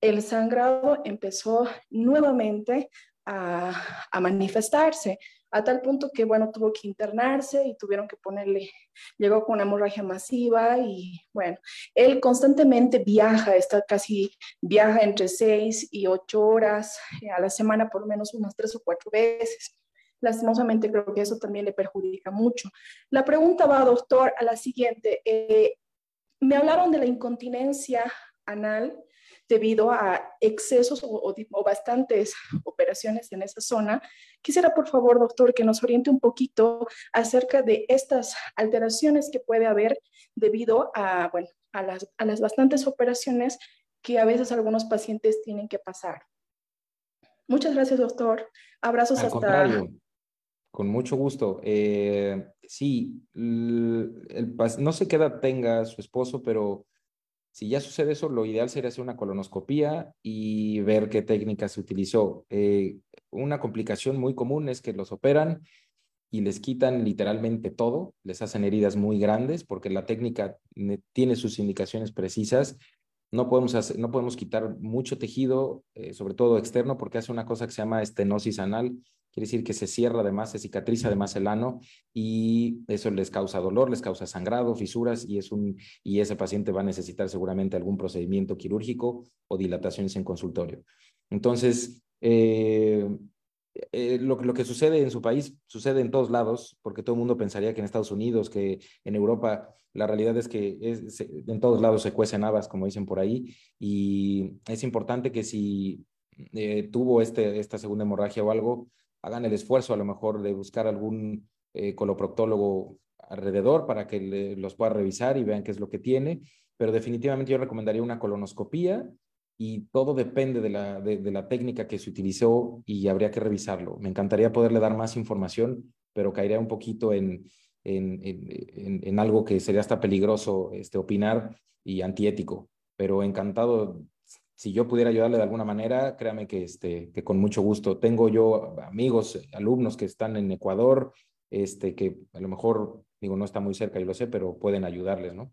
S8: el sangrado empezó nuevamente a manifestarse a tal punto que, bueno, tuvo que internarse y tuvieron que ponerle, llegó con hemorragia masiva y, bueno, él constantemente viaja, está casi, viaja entre seis y ocho horas a la semana, por lo menos unas tres o cuatro veces. Lastimosamente creo que eso también le perjudica mucho. La pregunta va, doctor, a la siguiente. Eh, me hablaron de la incontinencia anal debido a excesos o, bastantes operaciones en esa zona. Quisiera, por favor, doctor, que nos oriente un poquito acerca de estas alteraciones que puede haber debido a, bueno, a, las, a las bastantes operaciones que a veces algunos pacientes tienen que pasar. Muchas gracias, doctor. Abrazos
S3: Al
S8: hasta...
S3: Contrario. Con mucho gusto. Eh, sí, el, no sé qué edad tenga su esposo, pero si ya sucede eso, lo ideal sería hacer una colonoscopía y ver qué técnica se utilizó. Eh, una complicación muy común es que los operan y les quitan literalmente todo, les hacen heridas muy grandes porque la técnica tiene sus indicaciones precisas. No podemos, hacer, no podemos quitar mucho tejido, eh, sobre todo externo, porque hace una cosa que se llama estenosis anal, quiere decir que se cierra además, se cicatriza además el ano y eso les causa dolor, les causa sangrado, fisuras y, es un, y ese paciente va a necesitar seguramente algún procedimiento quirúrgico o dilataciones en consultorio. Entonces, eh, eh, lo, lo, que sucede en su país sucede en todos lados, porque todo el mundo pensaría que en Estados Unidos, que en Europa, la realidad es que es, en todos lados se cuecen habas, como dicen por ahí, y es importante que si eh, tuvo este, esta segunda hemorragia o algo, hagan el esfuerzo a lo mejor de buscar algún eh, coloproctólogo alrededor para que los pueda revisar y vean qué es lo que tiene, pero definitivamente yo recomendaría una colonoscopía y todo depende de la, de, la técnica que se utilizó y habría que revisarlo. Me encantaría poderle dar más información, pero caería un poquito en, en, en, en, algo que sería hasta peligroso este, opinar y antiético, pero encantado si yo pudiera ayudarle de alguna manera, créame que, este, que con mucho gusto. Tengo yo amigos, alumnos que están en Ecuador, este, que a lo mejor, digo, no está muy cerca, yo lo sé, pero pueden ayudarles, ¿no?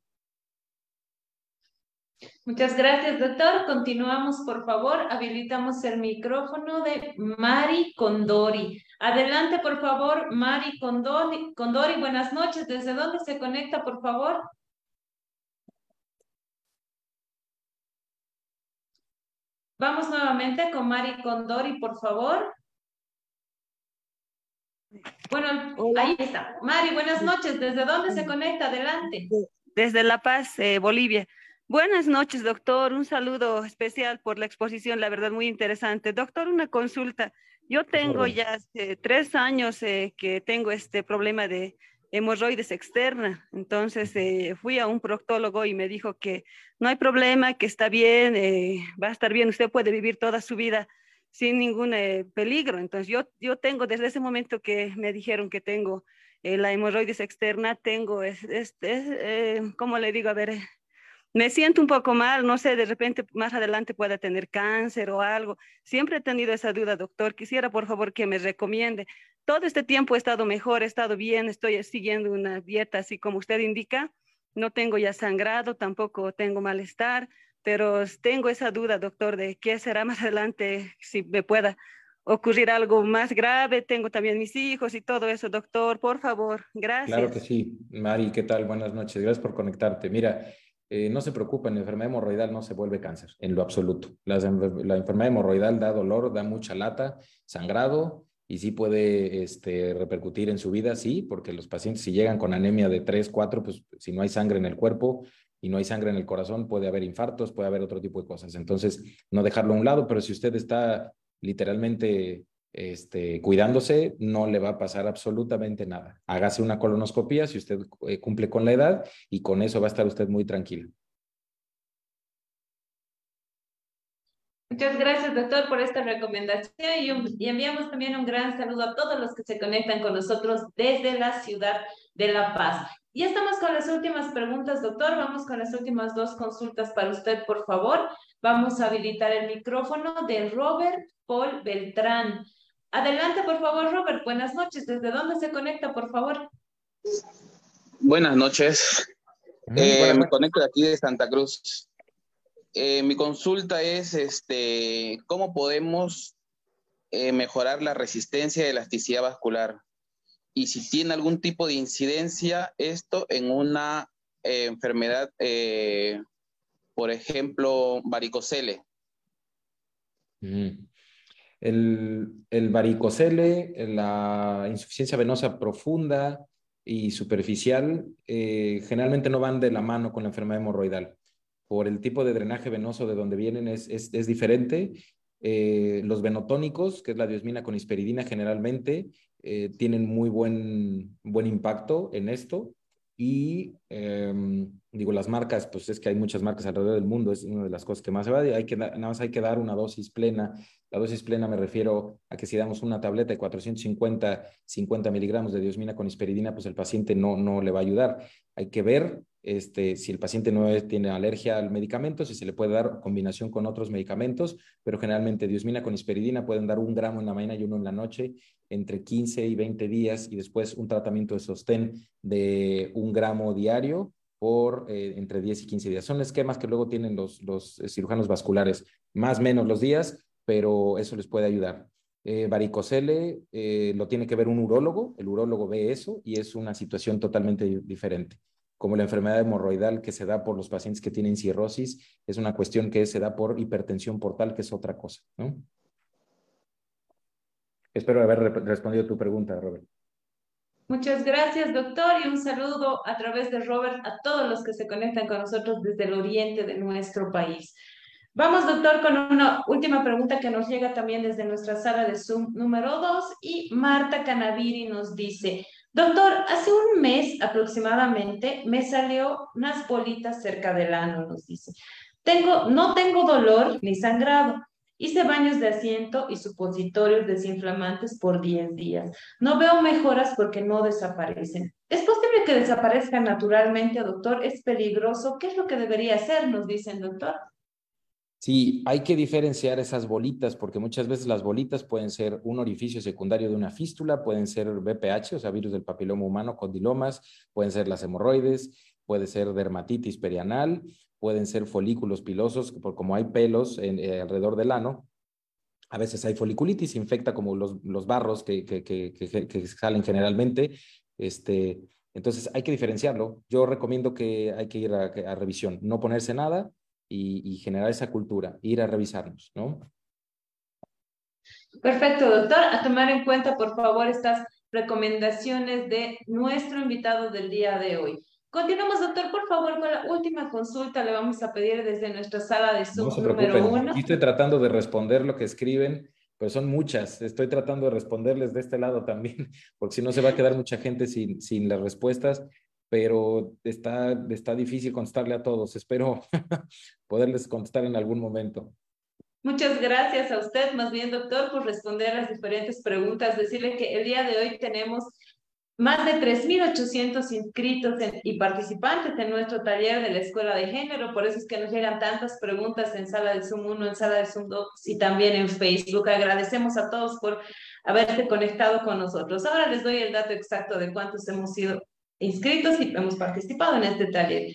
S1: Muchas gracias, doctor. Continuamos, por favor. Habilitamos el micrófono de Mari Condori. Adelante, por favor, Mari Condori. Condori, buenas noches. ¿Desde dónde se conecta, por favor? Vamos nuevamente con Mari Condori, por favor. Bueno, ahí está. Mari, buenas noches. ¿Desde dónde se conecta? Adelante.
S9: Desde La Paz, eh, Bolivia. Buenas noches, doctor. Un saludo especial por la exposición, la verdad muy interesante. Doctor, una consulta. Yo tengo ya tres años eh, que tengo este problema de hemorroides externa. Entonces eh, fui a un proctólogo y me dijo que no hay problema, que está bien, va a estar bien, usted puede vivir toda su vida sin ningún peligro. Entonces yo, yo tengo desde ese momento que me dijeron que tengo la hemorroides externa, tengo, es, es, ¿cómo le digo? A ver, me siento un poco mal, no sé, de repente más adelante pueda tener cáncer o algo. Siempre he tenido esa duda, doctor. Quisiera, por favor, que me recomiende. Todo este tiempo he estado mejor, he estado bien, estoy siguiendo una dieta así como usted indica. No tengo ya sangrado, tampoco tengo malestar, pero tengo esa duda, doctor, de qué será más [laughs] adelante si me pueda ocurrir algo más grave. Tengo también mis hijos y todo eso, doctor, por favor. Gracias.
S3: Claro que sí. Mari, ¿qué tal? Buenas noches. Gracias por conectarte. Mira, eh, no se preocupen, la enfermedad hemorroidal no se vuelve cáncer, en lo absoluto. La, enfermedad hemorroidal da dolor, da mucha lata, sangrado, y sí puede este, repercutir en su vida, sí, porque los pacientes si llegan con anemia de 3, 4, pues si no hay sangre en el cuerpo y no hay sangre en el corazón, puede haber infartos, puede haber otro tipo de cosas. Entonces, no dejarlo a un lado, pero si usted está literalmente este, cuidándose, no le va a pasar absolutamente nada. Hágase una colonoscopia si usted eh, cumple con la edad y con eso va a estar usted muy tranquilo.
S1: Muchas gracias, doctor, por esta recomendación y, enviamos también un gran saludo a todos los que se conectan con nosotros desde la ciudad de La Paz. Ya estamos con las últimas preguntas, doctor. Vamos con las últimas dos consultas para usted, por favor. Vamos a habilitar el micrófono de Robert Paul Beltrán. Adelante, por favor, Robert. Buenas noches. ¿Desde dónde se conecta, por favor?
S10: Buenas noches. Eh, me conecto de aquí de Santa Cruz. Eh, mi consulta es, este, ¿cómo podemos eh, mejorar la resistencia y elasticidad vascular? Y si tiene algún tipo de incidencia esto en una enfermedad, por ejemplo, varicocele.
S3: Mm. El, el varicocele, la insuficiencia venosa profunda y superficial eh, generalmente no van de la mano con la enfermedad hemorroidal. Por el tipo de drenaje venoso de donde vienen es, es, diferente. Eh, los venotónicos, que es la diosmina con hisperidina generalmente, eh, tienen muy buen, buen impacto en esto. Y em, digo, las marcas, pues es que hay muchas marcas alrededor del mundo, es una de las cosas que más se va. Hay que, nada más hay que dar una dosis plena la dosis plena me refiero a que si damos una tableta de 450, 50 miligramos de diosmina con hisperidina, pues el paciente no, no le va a ayudar. Hay que ver este, si el paciente no tiene alergia al medicamento, si se le puede dar combinación con otros medicamentos, pero generalmente diosmina con hisperidina pueden dar un gramo en la mañana y uno en la noche, entre 15 y 20 días, y después un tratamiento de sostén de un gramo diario por eh, entre 10 y 15 días. Son esquemas que luego tienen los, los cirujanos vasculares, más o menos los días, pero eso les puede ayudar. Eh, varicocele eh, lo tiene que ver un urólogo, el urólogo ve eso y es una situación totalmente diferente. Como la enfermedad hemorroidal que se da por los pacientes que tienen cirrosis, es una cuestión que se da por hipertensión portal, que es otra cosa. ¿no? Espero haber respondido tu pregunta, Robert.
S1: Muchas gracias, doctor, y un saludo a través de Robert a todos los que se conectan con nosotros desde el oriente de nuestro país. Vamos, doctor, con una última pregunta que nos llega también desde nuestra sala de Zoom número 2 y Marta Canaviri nos dice, doctor, hace un mes aproximadamente me salió unas bolitas cerca del ano, nos dice. Tengo, no tengo dolor ni sangrado. Hice baños de asiento y supositorios desinflamantes por 10 días. No veo mejoras porque no desaparecen. ¿Es posible que desaparezcan naturalmente, doctor? ¿Es peligroso? ¿Qué es lo que debería hacer? Nos dicen, doctor.
S3: Sí, hay que diferenciar esas bolitas porque muchas veces las bolitas pueden ser un orificio secundario de una fístula, pueden ser BPH, o sea, virus del papiloma humano, condilomas, pueden ser las hemorroides, puede ser dermatitis perianal, pueden ser folículos pilosos, como hay pelos eh, alrededor del ano, a veces hay foliculitis, infecta como los, los barros que, que, que, que, salen generalmente. Este, entonces hay que diferenciarlo. Yo recomiendo que hay que ir a revisión, no ponerse nada, y, generar esa cultura, ir a revisarnos, ¿no?
S1: Perfecto, doctor. A tomar en cuenta, por favor, estas recomendaciones de nuestro invitado del día de hoy. Continuamos, doctor, por favor, con la última consulta. Le vamos a pedir desde nuestra sala de Zoom número uno.
S3: estoy tratando de responder lo que escriben, pero son muchas. Estoy tratando de responderles de este lado también, [laughs] porque si no se va a quedar mucha gente sin, sin las respuestas pero está, está difícil contestarle a todos. Espero [laughs] poderles contestar en algún momento.
S1: Muchas gracias a usted, más bien doctor, por responder las diferentes preguntas. Decirle que el día de hoy tenemos más de 3.800 inscritos y participantes en nuestro taller de la Escuela de Género, por eso es que nos llegan tantas preguntas en Sala de Zoom 1, en Sala de Zoom 2 y también en Facebook. Agradecemos a todos por haberse conectado con nosotros. Ahora les doy el dato exacto de cuántos hemos sido inscritos y hemos participado en este taller.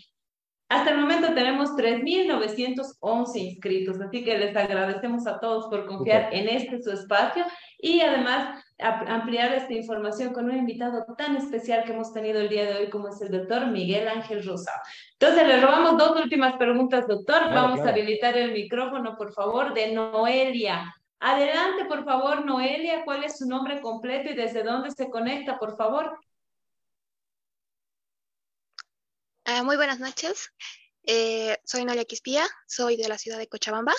S1: Hasta el momento tenemos 3.911 inscritos, así que les agradecemos a todos por confiar en este su espacio y además ampliar esta información con un invitado tan especial que hemos tenido el día de hoy como es el doctor Miguel Ángel Rosa. Entonces le robamos dos últimas preguntas, doctor. Vamos a habilitar el micrófono, por favor, de Noelia. Adelante, por favor, Noelia, ¿cuál es su nombre completo y desde dónde se conecta, por favor?
S11: Ah, muy buenas noches. Eh, soy Noelia Quispía, soy de la ciudad de Cochabamba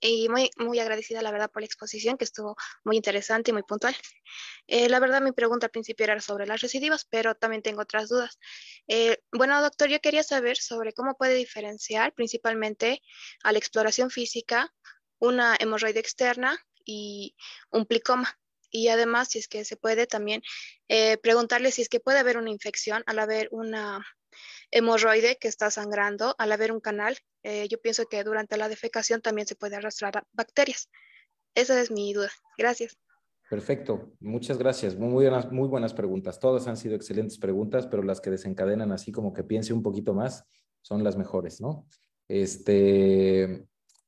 S11: y muy, muy agradecida, la verdad, por la exposición, que estuvo muy interesante y muy puntual. Eh, la verdad, mi pregunta al principio era sobre las recidivas, pero también tengo otras dudas. Eh, bueno, doctor, yo quería saber sobre cómo puede diferenciar principalmente a la exploración física una hemorroide externa y un plicoma. Y además, si es que se puede también preguntarle si es que puede haber una infección al haber una hemorroide que está sangrando, al haber un canal, eh, yo pienso que durante la defecación también se puede arrastrar bacterias. Esa es mi duda. Gracias.
S3: Perfecto, muchas gracias. Muy buenas, muy buenas preguntas. Todas han sido excelentes preguntas, pero las que desencadenan así como que piense un poquito más son las mejores, ¿no? Este,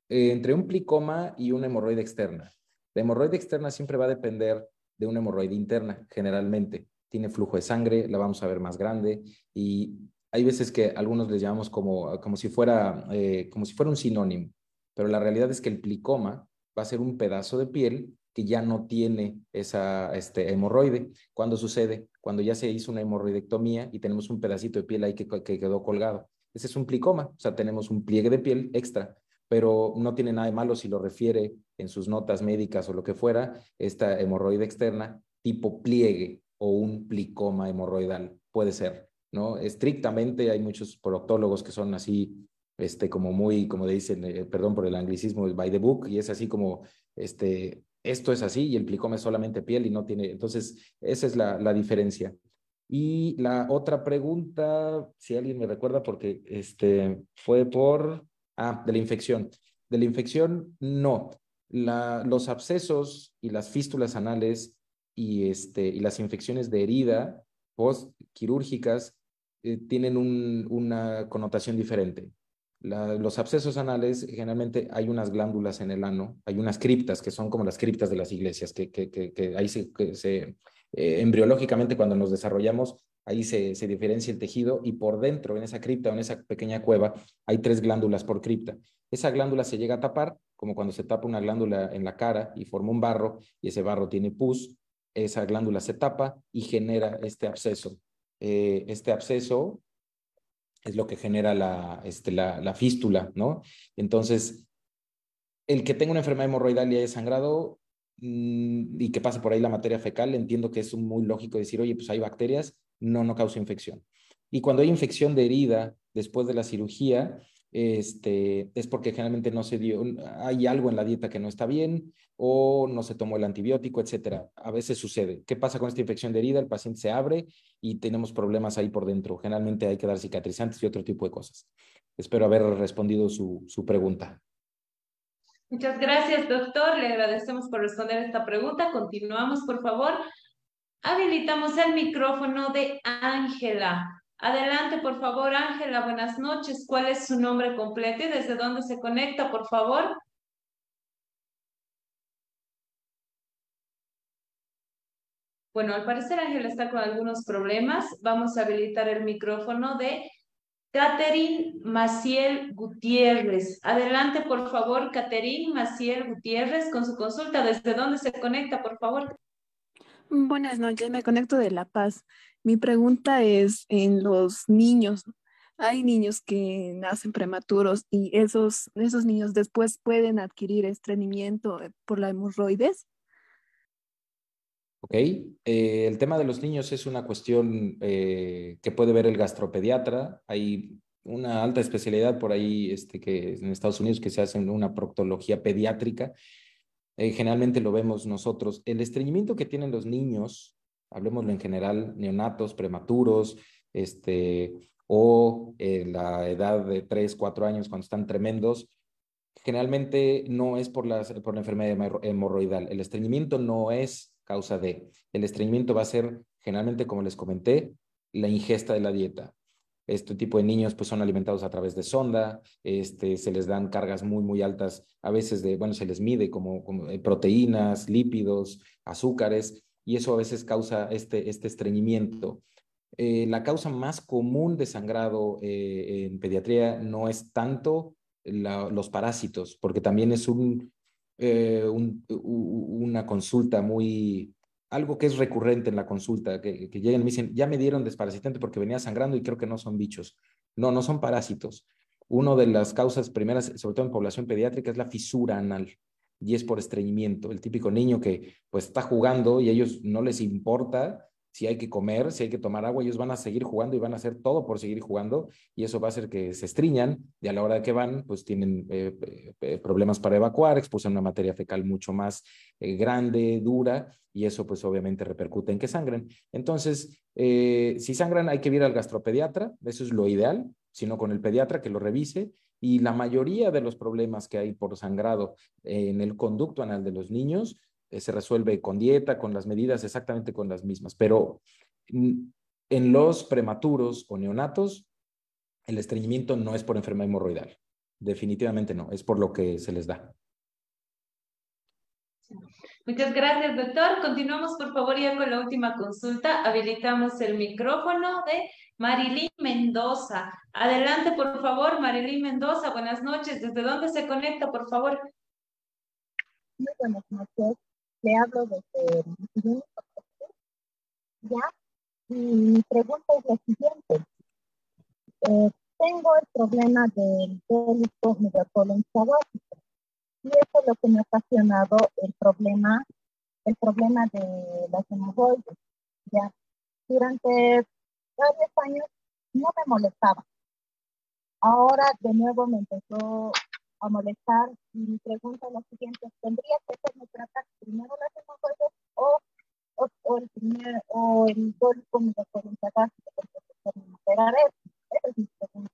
S3: entre un plicoma y una hemorroide externa. La hemorroide externa siempre va a depender de una hemorroide interna, generalmente. Tiene flujo de sangre, la vamos a ver más grande y hay veces que algunos les llamamos como, como, si fuera, eh, como si fuera un sinónimo, pero la realidad es que el plicoma va a ser un pedazo de piel que ya no tiene esa este, hemorroide. ¿Cuándo sucede? Cuando ya se hizo una hemorroidectomía y tenemos un pedacito de piel ahí que, que quedó colgado. Ese es un plicoma, o sea, tenemos un pliegue de piel extra, pero no tiene nada de malo si lo refiere en sus notas médicas o lo que fuera, esta hemorroide externa, tipo pliegue o un plicoma hemorroidal, puede ser. ¿No? Estrictamente hay muchos proctólogos que son así, este, como muy, como dicen, eh, perdón por el anglicismo, by the book, y es así como, este, esto es así y el plicoma es solamente piel y no tiene, entonces esa es la, la diferencia. Y la otra pregunta, si alguien me recuerda, porque este, fue por, ah, de la infección. De la infección, no. La, los abscesos y las fístulas anales y, este, y las infecciones de herida postquirúrgicas eh, tienen una connotación diferente. los abscesos anales, generalmente hay unas glándulas en el ano, hay unas criptas que son como las criptas de las iglesias, que, ahí se, se eh, embriológicamente cuando nos desarrollamos, ahí se, se diferencia el tejido y por dentro, en esa cripta o en esa pequeña cueva, hay tres glándulas por cripta. Esa glándula se llega a tapar, como cuando se tapa una glándula en la cara y forma un barro y ese barro tiene pus, esa glándula se tapa y genera este absceso. Eh, este absceso es lo que genera la, este, la, fístula, ¿no? Entonces, el que tenga una enfermedad hemorroidal y haya sangrado mm, y que pase por ahí la materia fecal, entiendo que es muy lógico decir, oye, pues hay bacterias, no, no causa infección. Y cuando hay infección de herida después de la cirugía, este, es porque generalmente no se dio, hay algo en la dieta que no está bien o no se tomó el antibiótico, etcétera. A veces sucede. ¿Qué pasa con esta infección de herida? El paciente se abre y tenemos problemas ahí por dentro. Generalmente hay que dar cicatrizantes y otro tipo de cosas. Espero haber respondido su, su pregunta.
S1: Muchas gracias, doctor. Le agradecemos por responder esta pregunta. Continuamos, por favor. Habilitamos el micrófono de Ángela. Adelante, por favor, Ángela. Buenas noches. ¿Cuál es su nombre completo y desde dónde se conecta, por favor? Bueno, al parecer Ángela está con algunos problemas. Vamos a habilitar el micrófono de Catherine Maciel Gutiérrez. Adelante, por favor, Catherine Maciel Gutiérrez, con su consulta. ¿Desde dónde se conecta, por favor?
S12: Buenas noches, me conecto de La Paz. Mi pregunta es en los niños. Hay niños que nacen prematuros y esos, esos niños después pueden adquirir estreñimiento por la hemorroides.
S3: Ok, eh, el tema de los niños es una cuestión eh, que puede ver el gastropediatra. Hay una alta especialidad por ahí este, que en Estados Unidos que se hace una proctología pediátrica. Eh, generalmente lo vemos nosotros. El estreñimiento que tienen los niños, hablemoslo en general, neonatos, prematuros, este, o la edad de 3, 4 años cuando están tremendos, generalmente no es por, las, por la enfermedad hemorroidal. El estreñimiento no es causa de. El estreñimiento va a ser generalmente, como les comenté, la ingesta de la dieta. Este tipo de niños pues son alimentados a través de sonda, este, se les dan cargas muy, muy altas, a veces de, bueno, se les mide como, como eh, proteínas, lípidos, azúcares, y eso a veces causa este, este estreñimiento. Eh, la causa más común de sangrado eh, en pediatría no es tanto los parásitos, porque también es eh, una consulta muy, algo que es recurrente en la consulta, que, que llegan y me dicen, ya me dieron desparasitante porque venía sangrando y creo que no son bichos. No, no son parásitos. Una de las causas primeras, sobre todo en población pediátrica, es la fisura anal es por estreñimiento. El típico niño que pues está jugando y a ellos no les importa si hay que comer, si hay que tomar agua, ellos van a seguir jugando y van a hacer todo por seguir jugando y eso va a hacer que se estriñan y a la hora de que van, pues tienen eh, eh, problemas para evacuar, expulsan una materia fecal mucho más eh, grande, dura y eso pues obviamente repercute en que sangren. Entonces, si sangran hay que ir al gastropediatra, eso es lo ideal, sino con el pediatra que lo revise y la mayoría de los problemas que hay por sangrado en el conducto anal de los niños eh, se resuelve con dieta, con las medidas exactamente con las mismas, pero en los prematuros o neonatos, el estreñimiento no es por enfermedad hemorroidal. Definitivamente no, es por lo que se les da.
S1: Muchas gracias, doctor. Continuamos, por favor, ya con la última consulta. Habilitamos el micrófono de Marilyn Mendoza. Adelante, por favor, Marilyn Mendoza. Buenas noches. ¿Desde dónde se conecta, por favor?
S13: Muy buenas noches le hablo desde ya mi pregunta es la siguiente eh, tengo el problema del délito megacolon y eso es lo que me ha ocasionado el problema el problema de las hemorroides ya durante varios años no me molestaba ahora de nuevo me empezó a molestar. Y mi pregunta es la siguiente, ¿tendría que hacerme tratar primero las hemorroides o, o, o, el primer, o el dólico me lo pueden tratar? Esa es mi pregunta.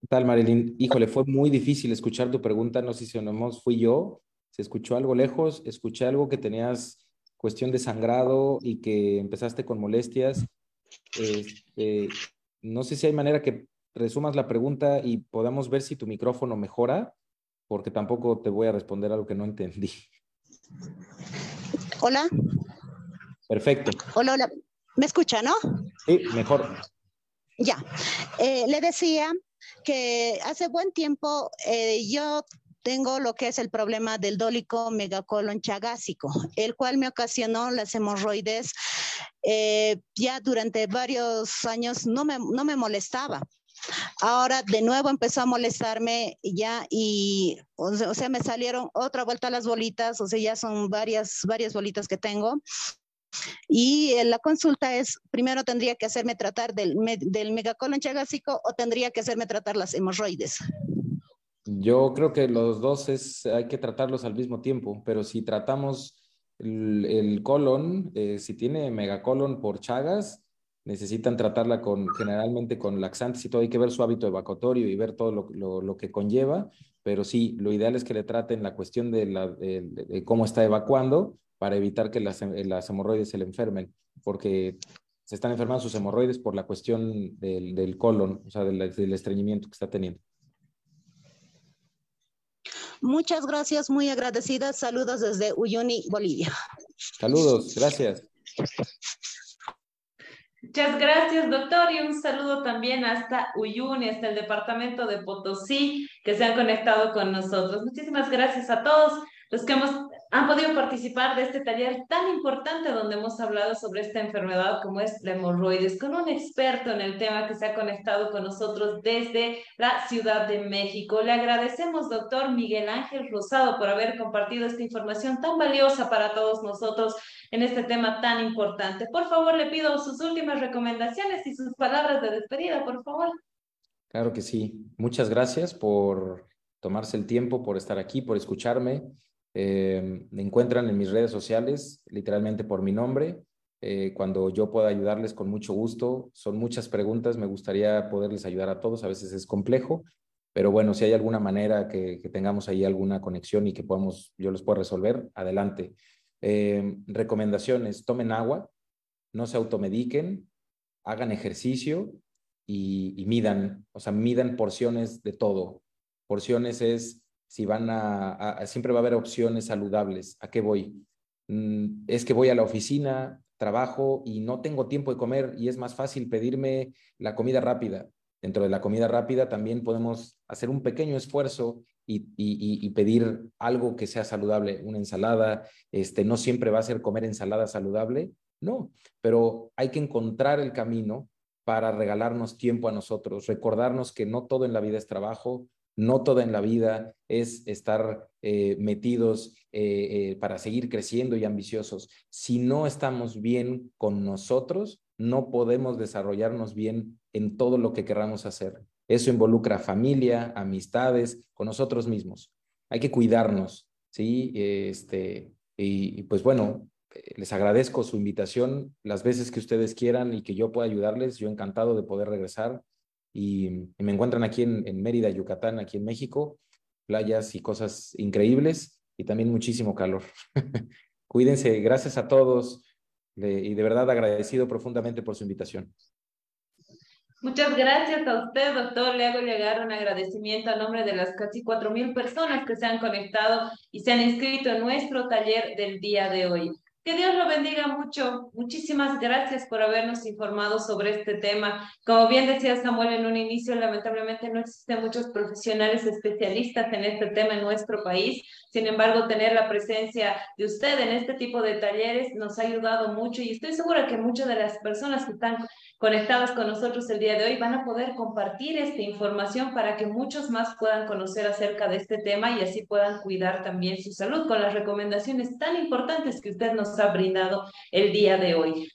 S3: ¿Qué tal, Marilyn? Híjole, fue muy difícil escuchar tu pregunta. No sé si nomás fui yo. Se escuchó algo lejos. Escuché algo que tenías cuestión de sangrado y que empezaste con molestias. Este, no sé si hay manera que resumas la pregunta y podamos ver si tu micrófono mejora, porque tampoco te voy a responder algo que no entendí.
S13: Hola.
S3: Perfecto.
S13: Hola, hola. ¿Me escucha, no?
S3: Sí, mejor.
S13: Ya. Eh, le decía que hace buen tiempo eh, yo tengo lo que es el problema del dólico megacolon chagásico, el cual me ocasionó las hemorroides. Eh, ya durante varios años no me, no me molestaba, Ahora de nuevo empezó a molestarme ya y, o sea, me salieron otra vuelta las bolitas, o sea, ya son varias, varias bolitas que tengo. Y eh, la consulta es, primero tendría que hacerme tratar del, del megacolon chagásico o tendría que hacerme tratar las hemorroides.
S3: Yo creo que los dos es, hay que tratarlos al mismo tiempo, pero si tratamos el, colon, eh, si tiene megacolon por chagas, necesitan tratarla con, generalmente con laxantes y todo, hay que ver su hábito evacuatorio y ver todo lo, lo, que conlleva, pero sí, lo ideal es que le traten la cuestión de, la, de, cómo está evacuando para evitar que las, las, hemorroides se le enfermen, porque se están enfermando sus hemorroides por la cuestión del, del colon, o sea, del, del estreñimiento que está teniendo.
S13: Muchas gracias, muy agradecidas. Saludos desde Uyuni, Bolivia.
S3: Saludos, gracias.
S1: Muchas gracias, doctor, y un saludo también hasta Uyuni, hasta el departamento de Potosí, que se han conectado con nosotros. Muchísimas gracias a todos los que hemos han podido participar de este taller tan importante donde hemos hablado sobre esta enfermedad como es la hemorroides con un experto en el tema que se ha conectado con nosotros desde la Ciudad de México. Le agradecemos, doctor Miguel Ángel Rosado, por haber compartido esta información tan valiosa para todos nosotros en este tema tan importante. Por favor, le pido sus últimas recomendaciones y sus palabras de despedida, por favor.
S3: Claro que sí. Muchas gracias por tomarse el tiempo, por estar aquí, por escucharme. Eh, me encuentran en mis redes sociales, literalmente por mi nombre. Eh, cuando yo pueda ayudarles con mucho gusto, son muchas preguntas, me gustaría poderles ayudar a todos, a veces es complejo, pero bueno, si hay alguna manera que, tengamos ahí alguna conexión y que podamos, yo les pueda resolver, adelante. Eh, recomendaciones, tomen agua, no se automediquen, hagan ejercicio y, y midan, o sea, midan porciones de todo. Porciones es si van a, siempre va a haber opciones saludables. ¿A qué voy? Mm, es que voy a la oficina, trabajo y no tengo tiempo de comer y es más fácil pedirme la comida rápida. Dentro de la comida rápida también podemos hacer un pequeño esfuerzo y, y, pedir algo que sea saludable, una ensalada. Este, no siempre va a ser comer ensalada saludable, no, pero hay que encontrar el camino para regalarnos tiempo a nosotros, recordarnos que no todo en la vida es trabajo, no toda en la vida es estar eh, metidos eh, eh, para seguir creciendo y ambiciosos. Si no estamos bien con nosotros, no podemos desarrollarnos bien en todo lo que queramos hacer. Eso involucra familia, amistades, con nosotros mismos. Hay que cuidarnos, ¿sí? Este, y, y pues bueno, les agradezco su invitación las veces que ustedes quieran y que yo pueda ayudarles. Yo encantado de poder regresar y, me encuentran aquí en, Mérida, Yucatán, aquí en México, playas y cosas increíbles y también muchísimo calor. [laughs] Cuídense, gracias a todos y de verdad agradecido profundamente por su invitación.
S1: Muchas gracias a usted, doctor. Le hago llegar un agradecimiento a nombre de las casi cuatro mil personas que se han conectado y se han inscrito en nuestro taller del día de hoy. Que Dios lo bendiga mucho. Muchísimas gracias por habernos informado sobre este tema. Como bien decía Samuel en un inicio, lamentablemente no existen muchos profesionales especialistas en este tema en nuestro país. Sin embargo, tener la presencia de usted en este tipo de talleres nos ha ayudado mucho y estoy segura que muchas de las personas que están conectadas con nosotros el día de hoy van a poder compartir esta información para que muchos más puedan conocer acerca de este tema y así puedan cuidar también su salud con las recomendaciones tan importantes que usted nos ha brindado el día de hoy.